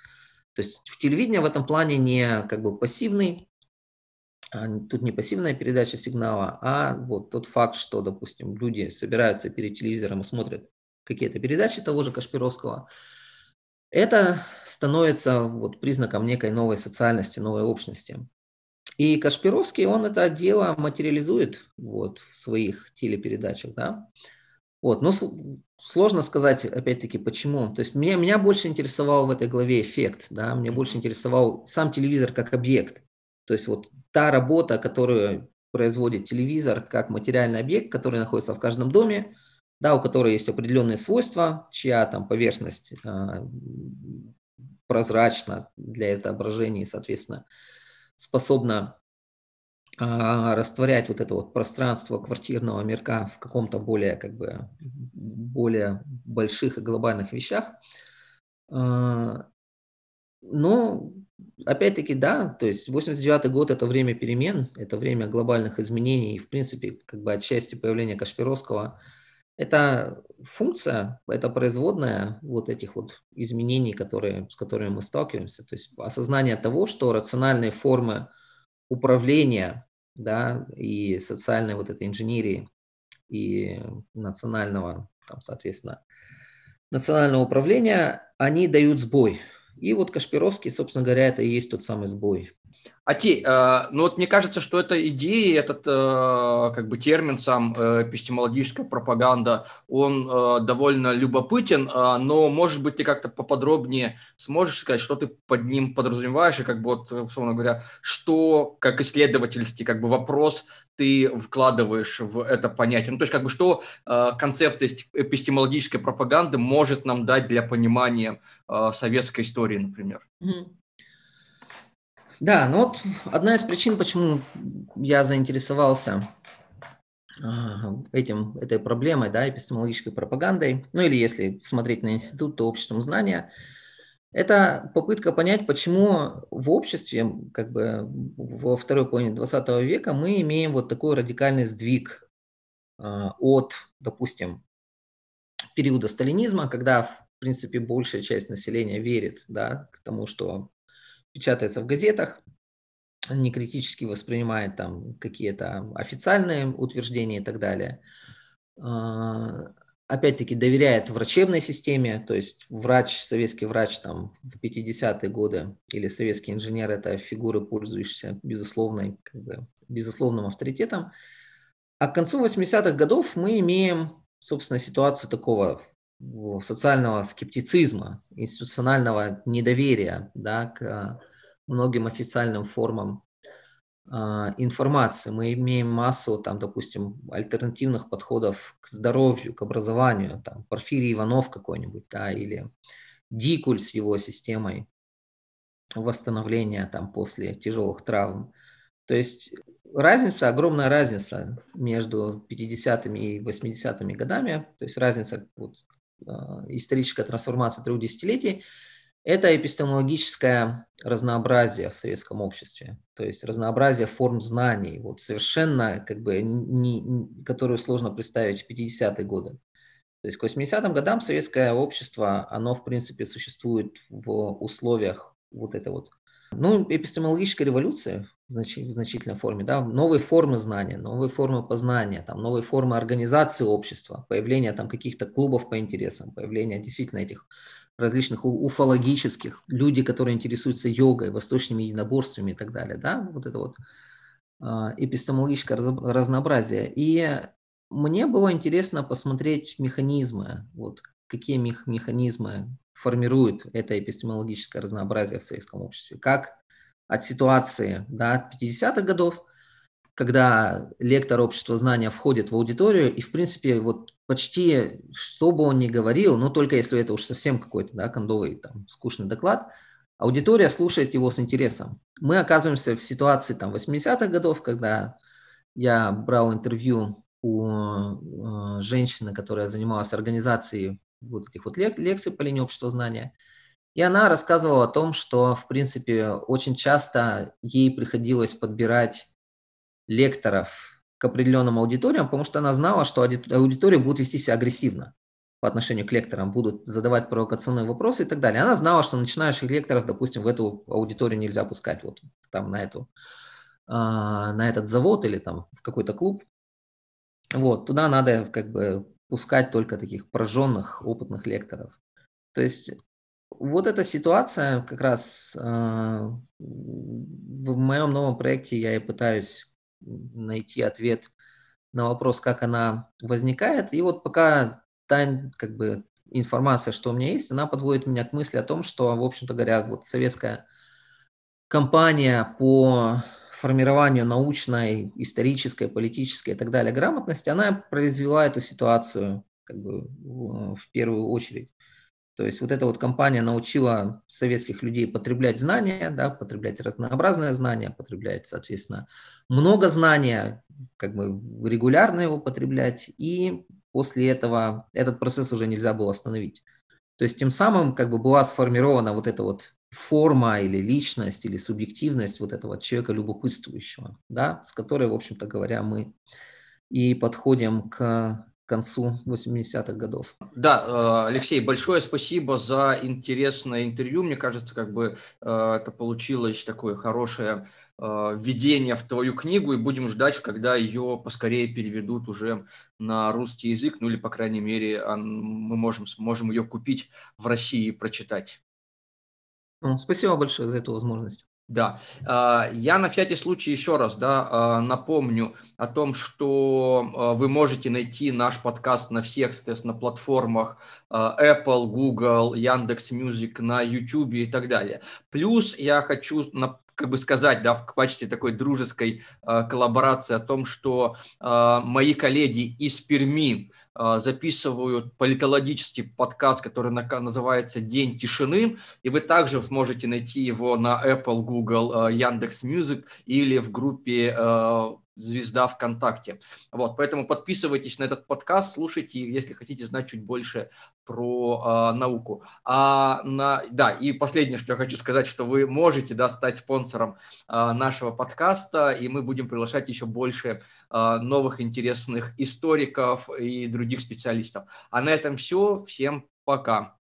То есть в телевидении в этом плане не как бы пассивный, тут не пассивная передача сигнала, а вот тот факт, что, допустим, люди собираются перед телевизором и смотрят какие-то передачи того же Кашпировского, это становится вот признаком некой новой социальности, новой общности. И Кашпировский, он это дело материализует вот в своих телепередачах, да. Вот, но сложно сказать, опять-таки, почему. То есть меня, меня больше интересовал в этой главе эффект, да, мне больше интересовал сам телевизор как объект. То есть вот та работа, которую производит телевизор как материальный объект, который находится в каждом доме, да, у которой есть определенные свойства, чья там поверхность э, прозрачна для изображения, соответственно, способна а, растворять вот это вот пространство квартирного мирка в каком-то более как бы более больших и глобальных вещах. А, но опять-таки, да, то есть 89 год – это время перемен, это время глобальных изменений, и, в принципе, как бы отчасти появления Кашпировского – это функция, это производная вот этих вот изменений, которые, с которыми мы сталкиваемся. То есть осознание того, что рациональные формы управления да, и социальной вот этой инженерии и национального, там, соответственно, национального управления, они дают сбой. И вот Кашпировский, собственно говоря, это и есть тот самый сбой. Окей, э, ну вот мне кажется, что эта идея, этот э, как бы термин сам э, эпистемологическая пропаганда, он довольно любопытен, но может быть ты как-то поподробнее сможешь сказать, что ты под ним подразумеваешь и как бы вот, условно говоря, что как исследовательский как бы вопрос ты вкладываешь в это понятие? Ну, то есть, как бы, что э, концепция эпистемологической пропаганды может нам дать для понимания э, советской истории, например? Mm-hmm. Да, ну вот одна из причин, почему я заинтересовался этим, этой проблемой, да, эпистемологической пропагандой, ну или если смотреть на институт, то обществом знания, это попытка понять, почему в обществе, как бы во второй половине 20 века, мы имеем вот такой радикальный сдвиг а, от, допустим, периода сталинизма, когда, в принципе, большая часть населения верит да, к тому, что печатается в газетах, не критически воспринимает там какие-то официальные утверждения и так далее. А, опять-таки доверяет врачебной системе, то есть врач, советский врач там в 50-е годы или советский инженер – это фигуры, пользующиеся безусловной, как бы, безусловным авторитетом. А к концу 80-х годов мы имеем, собственно, ситуацию такого социального скептицизма, институционального недоверия да, к многим официальным формам а, информации. Мы имеем массу, там, допустим, альтернативных подходов к здоровью, к образованию. Там, Порфирий Иванов какой-нибудь, да, или Дикуль с его системой восстановления там, после тяжелых травм. То есть разница, огромная разница между 50-ми и 80-ми годами, то есть разница, вот, историческая трансформация трех десятилетий – это эпистемологическое разнообразие в советском обществе, то есть разнообразие форм знаний, вот совершенно как бы не, которую сложно представить в 50-е годы. То есть к 80-м годам советское общество, оно в принципе существует в условиях вот этой вот, ну, эпистемологической революции в, значи, в значительной форме, да, новые формы знания, новые формы познания, там, новые формы организации общества, появление там каких-то клубов по интересам, появление действительно этих различных уфологических, люди, которые интересуются йогой, восточными единоборствами и так далее, да, вот это вот а, эпистемологическое разнообразие. И мне было интересно посмотреть механизмы, вот какие механизмы формируют это эпистемологическое разнообразие в советском обществе, как от ситуации да, 50-х годов – когда лектор общества знания входит в аудиторию, и, в принципе, вот почти что бы он ни говорил, но только если это уж совсем какой-то да, кондовый, там, скучный доклад, аудитория слушает его с интересом. Мы оказываемся в ситуации там, 80-х годов, когда я брал интервью у э, женщины, которая занималась организацией вот этих вот лек- лекций по линии общества знания, и она рассказывала о том, что, в принципе, очень часто ей приходилось подбирать лекторов к определенным аудиториям, потому что она знала, что аудитория будет вести себя агрессивно по отношению к лекторам, будут задавать провокационные вопросы и так далее. Она знала, что начинающих лекторов, допустим, в эту аудиторию нельзя пускать вот там на эту а, на этот завод или там в какой-то клуб. Вот, туда надо как бы пускать только таких пораженных, опытных лекторов. То есть вот эта ситуация как раз э, в моем новом проекте я и пытаюсь найти ответ на вопрос, как она возникает. И вот пока та как бы информация, что у меня есть, она подводит меня к мысли о том, что, в общем-то говоря, вот советская компания по формированию научной, исторической, политической и так далее грамотности, она произвела эту ситуацию как бы в первую очередь. То есть вот эта вот компания научила советских людей потреблять знания, да, потреблять разнообразные знания, потреблять, соответственно, много знания, как бы регулярно его потреблять, и после этого этот процесс уже нельзя было остановить. То есть тем самым как бы была сформирована вот эта вот форма или личность или субъективность вот этого человека любопытствующего, да, с которой, в общем-то говоря, мы и подходим к концу 80-х годов. Да, э, Алексей, большое спасибо за интересное интервью. Мне кажется, как бы э, это получилось такое хорошее э, введение в твою книгу, и будем ждать, когда ее поскорее переведут уже на русский язык, ну или, по крайней мере, мы можем, сможем ее купить в России и прочитать. Ну, спасибо большое за эту возможность. Да, а, я на всякий случай еще раз да, а, напомню о том, что а, вы можете найти наш подкаст на всех, соответственно, платформах Apple, Google, Яндекс Music, на YouTube и так далее. Плюс я хочу как бы сказать, да, в качестве такой дружеской коллаборации о том, что мои коллеги из Перми а, записывают политологический подкаст, который называется «День тишины», и вы также сможете найти его на Apple, Google, а, Яндекс Music или в группе а, звезда ВКонтакте. Вот, поэтому подписывайтесь на этот подкаст, слушайте, если хотите знать чуть больше про э, науку. А на, да, и последнее, что я хочу сказать, что вы можете да, стать спонсором э, нашего подкаста, и мы будем приглашать еще больше э, новых интересных историков и других специалистов. А на этом все. Всем пока.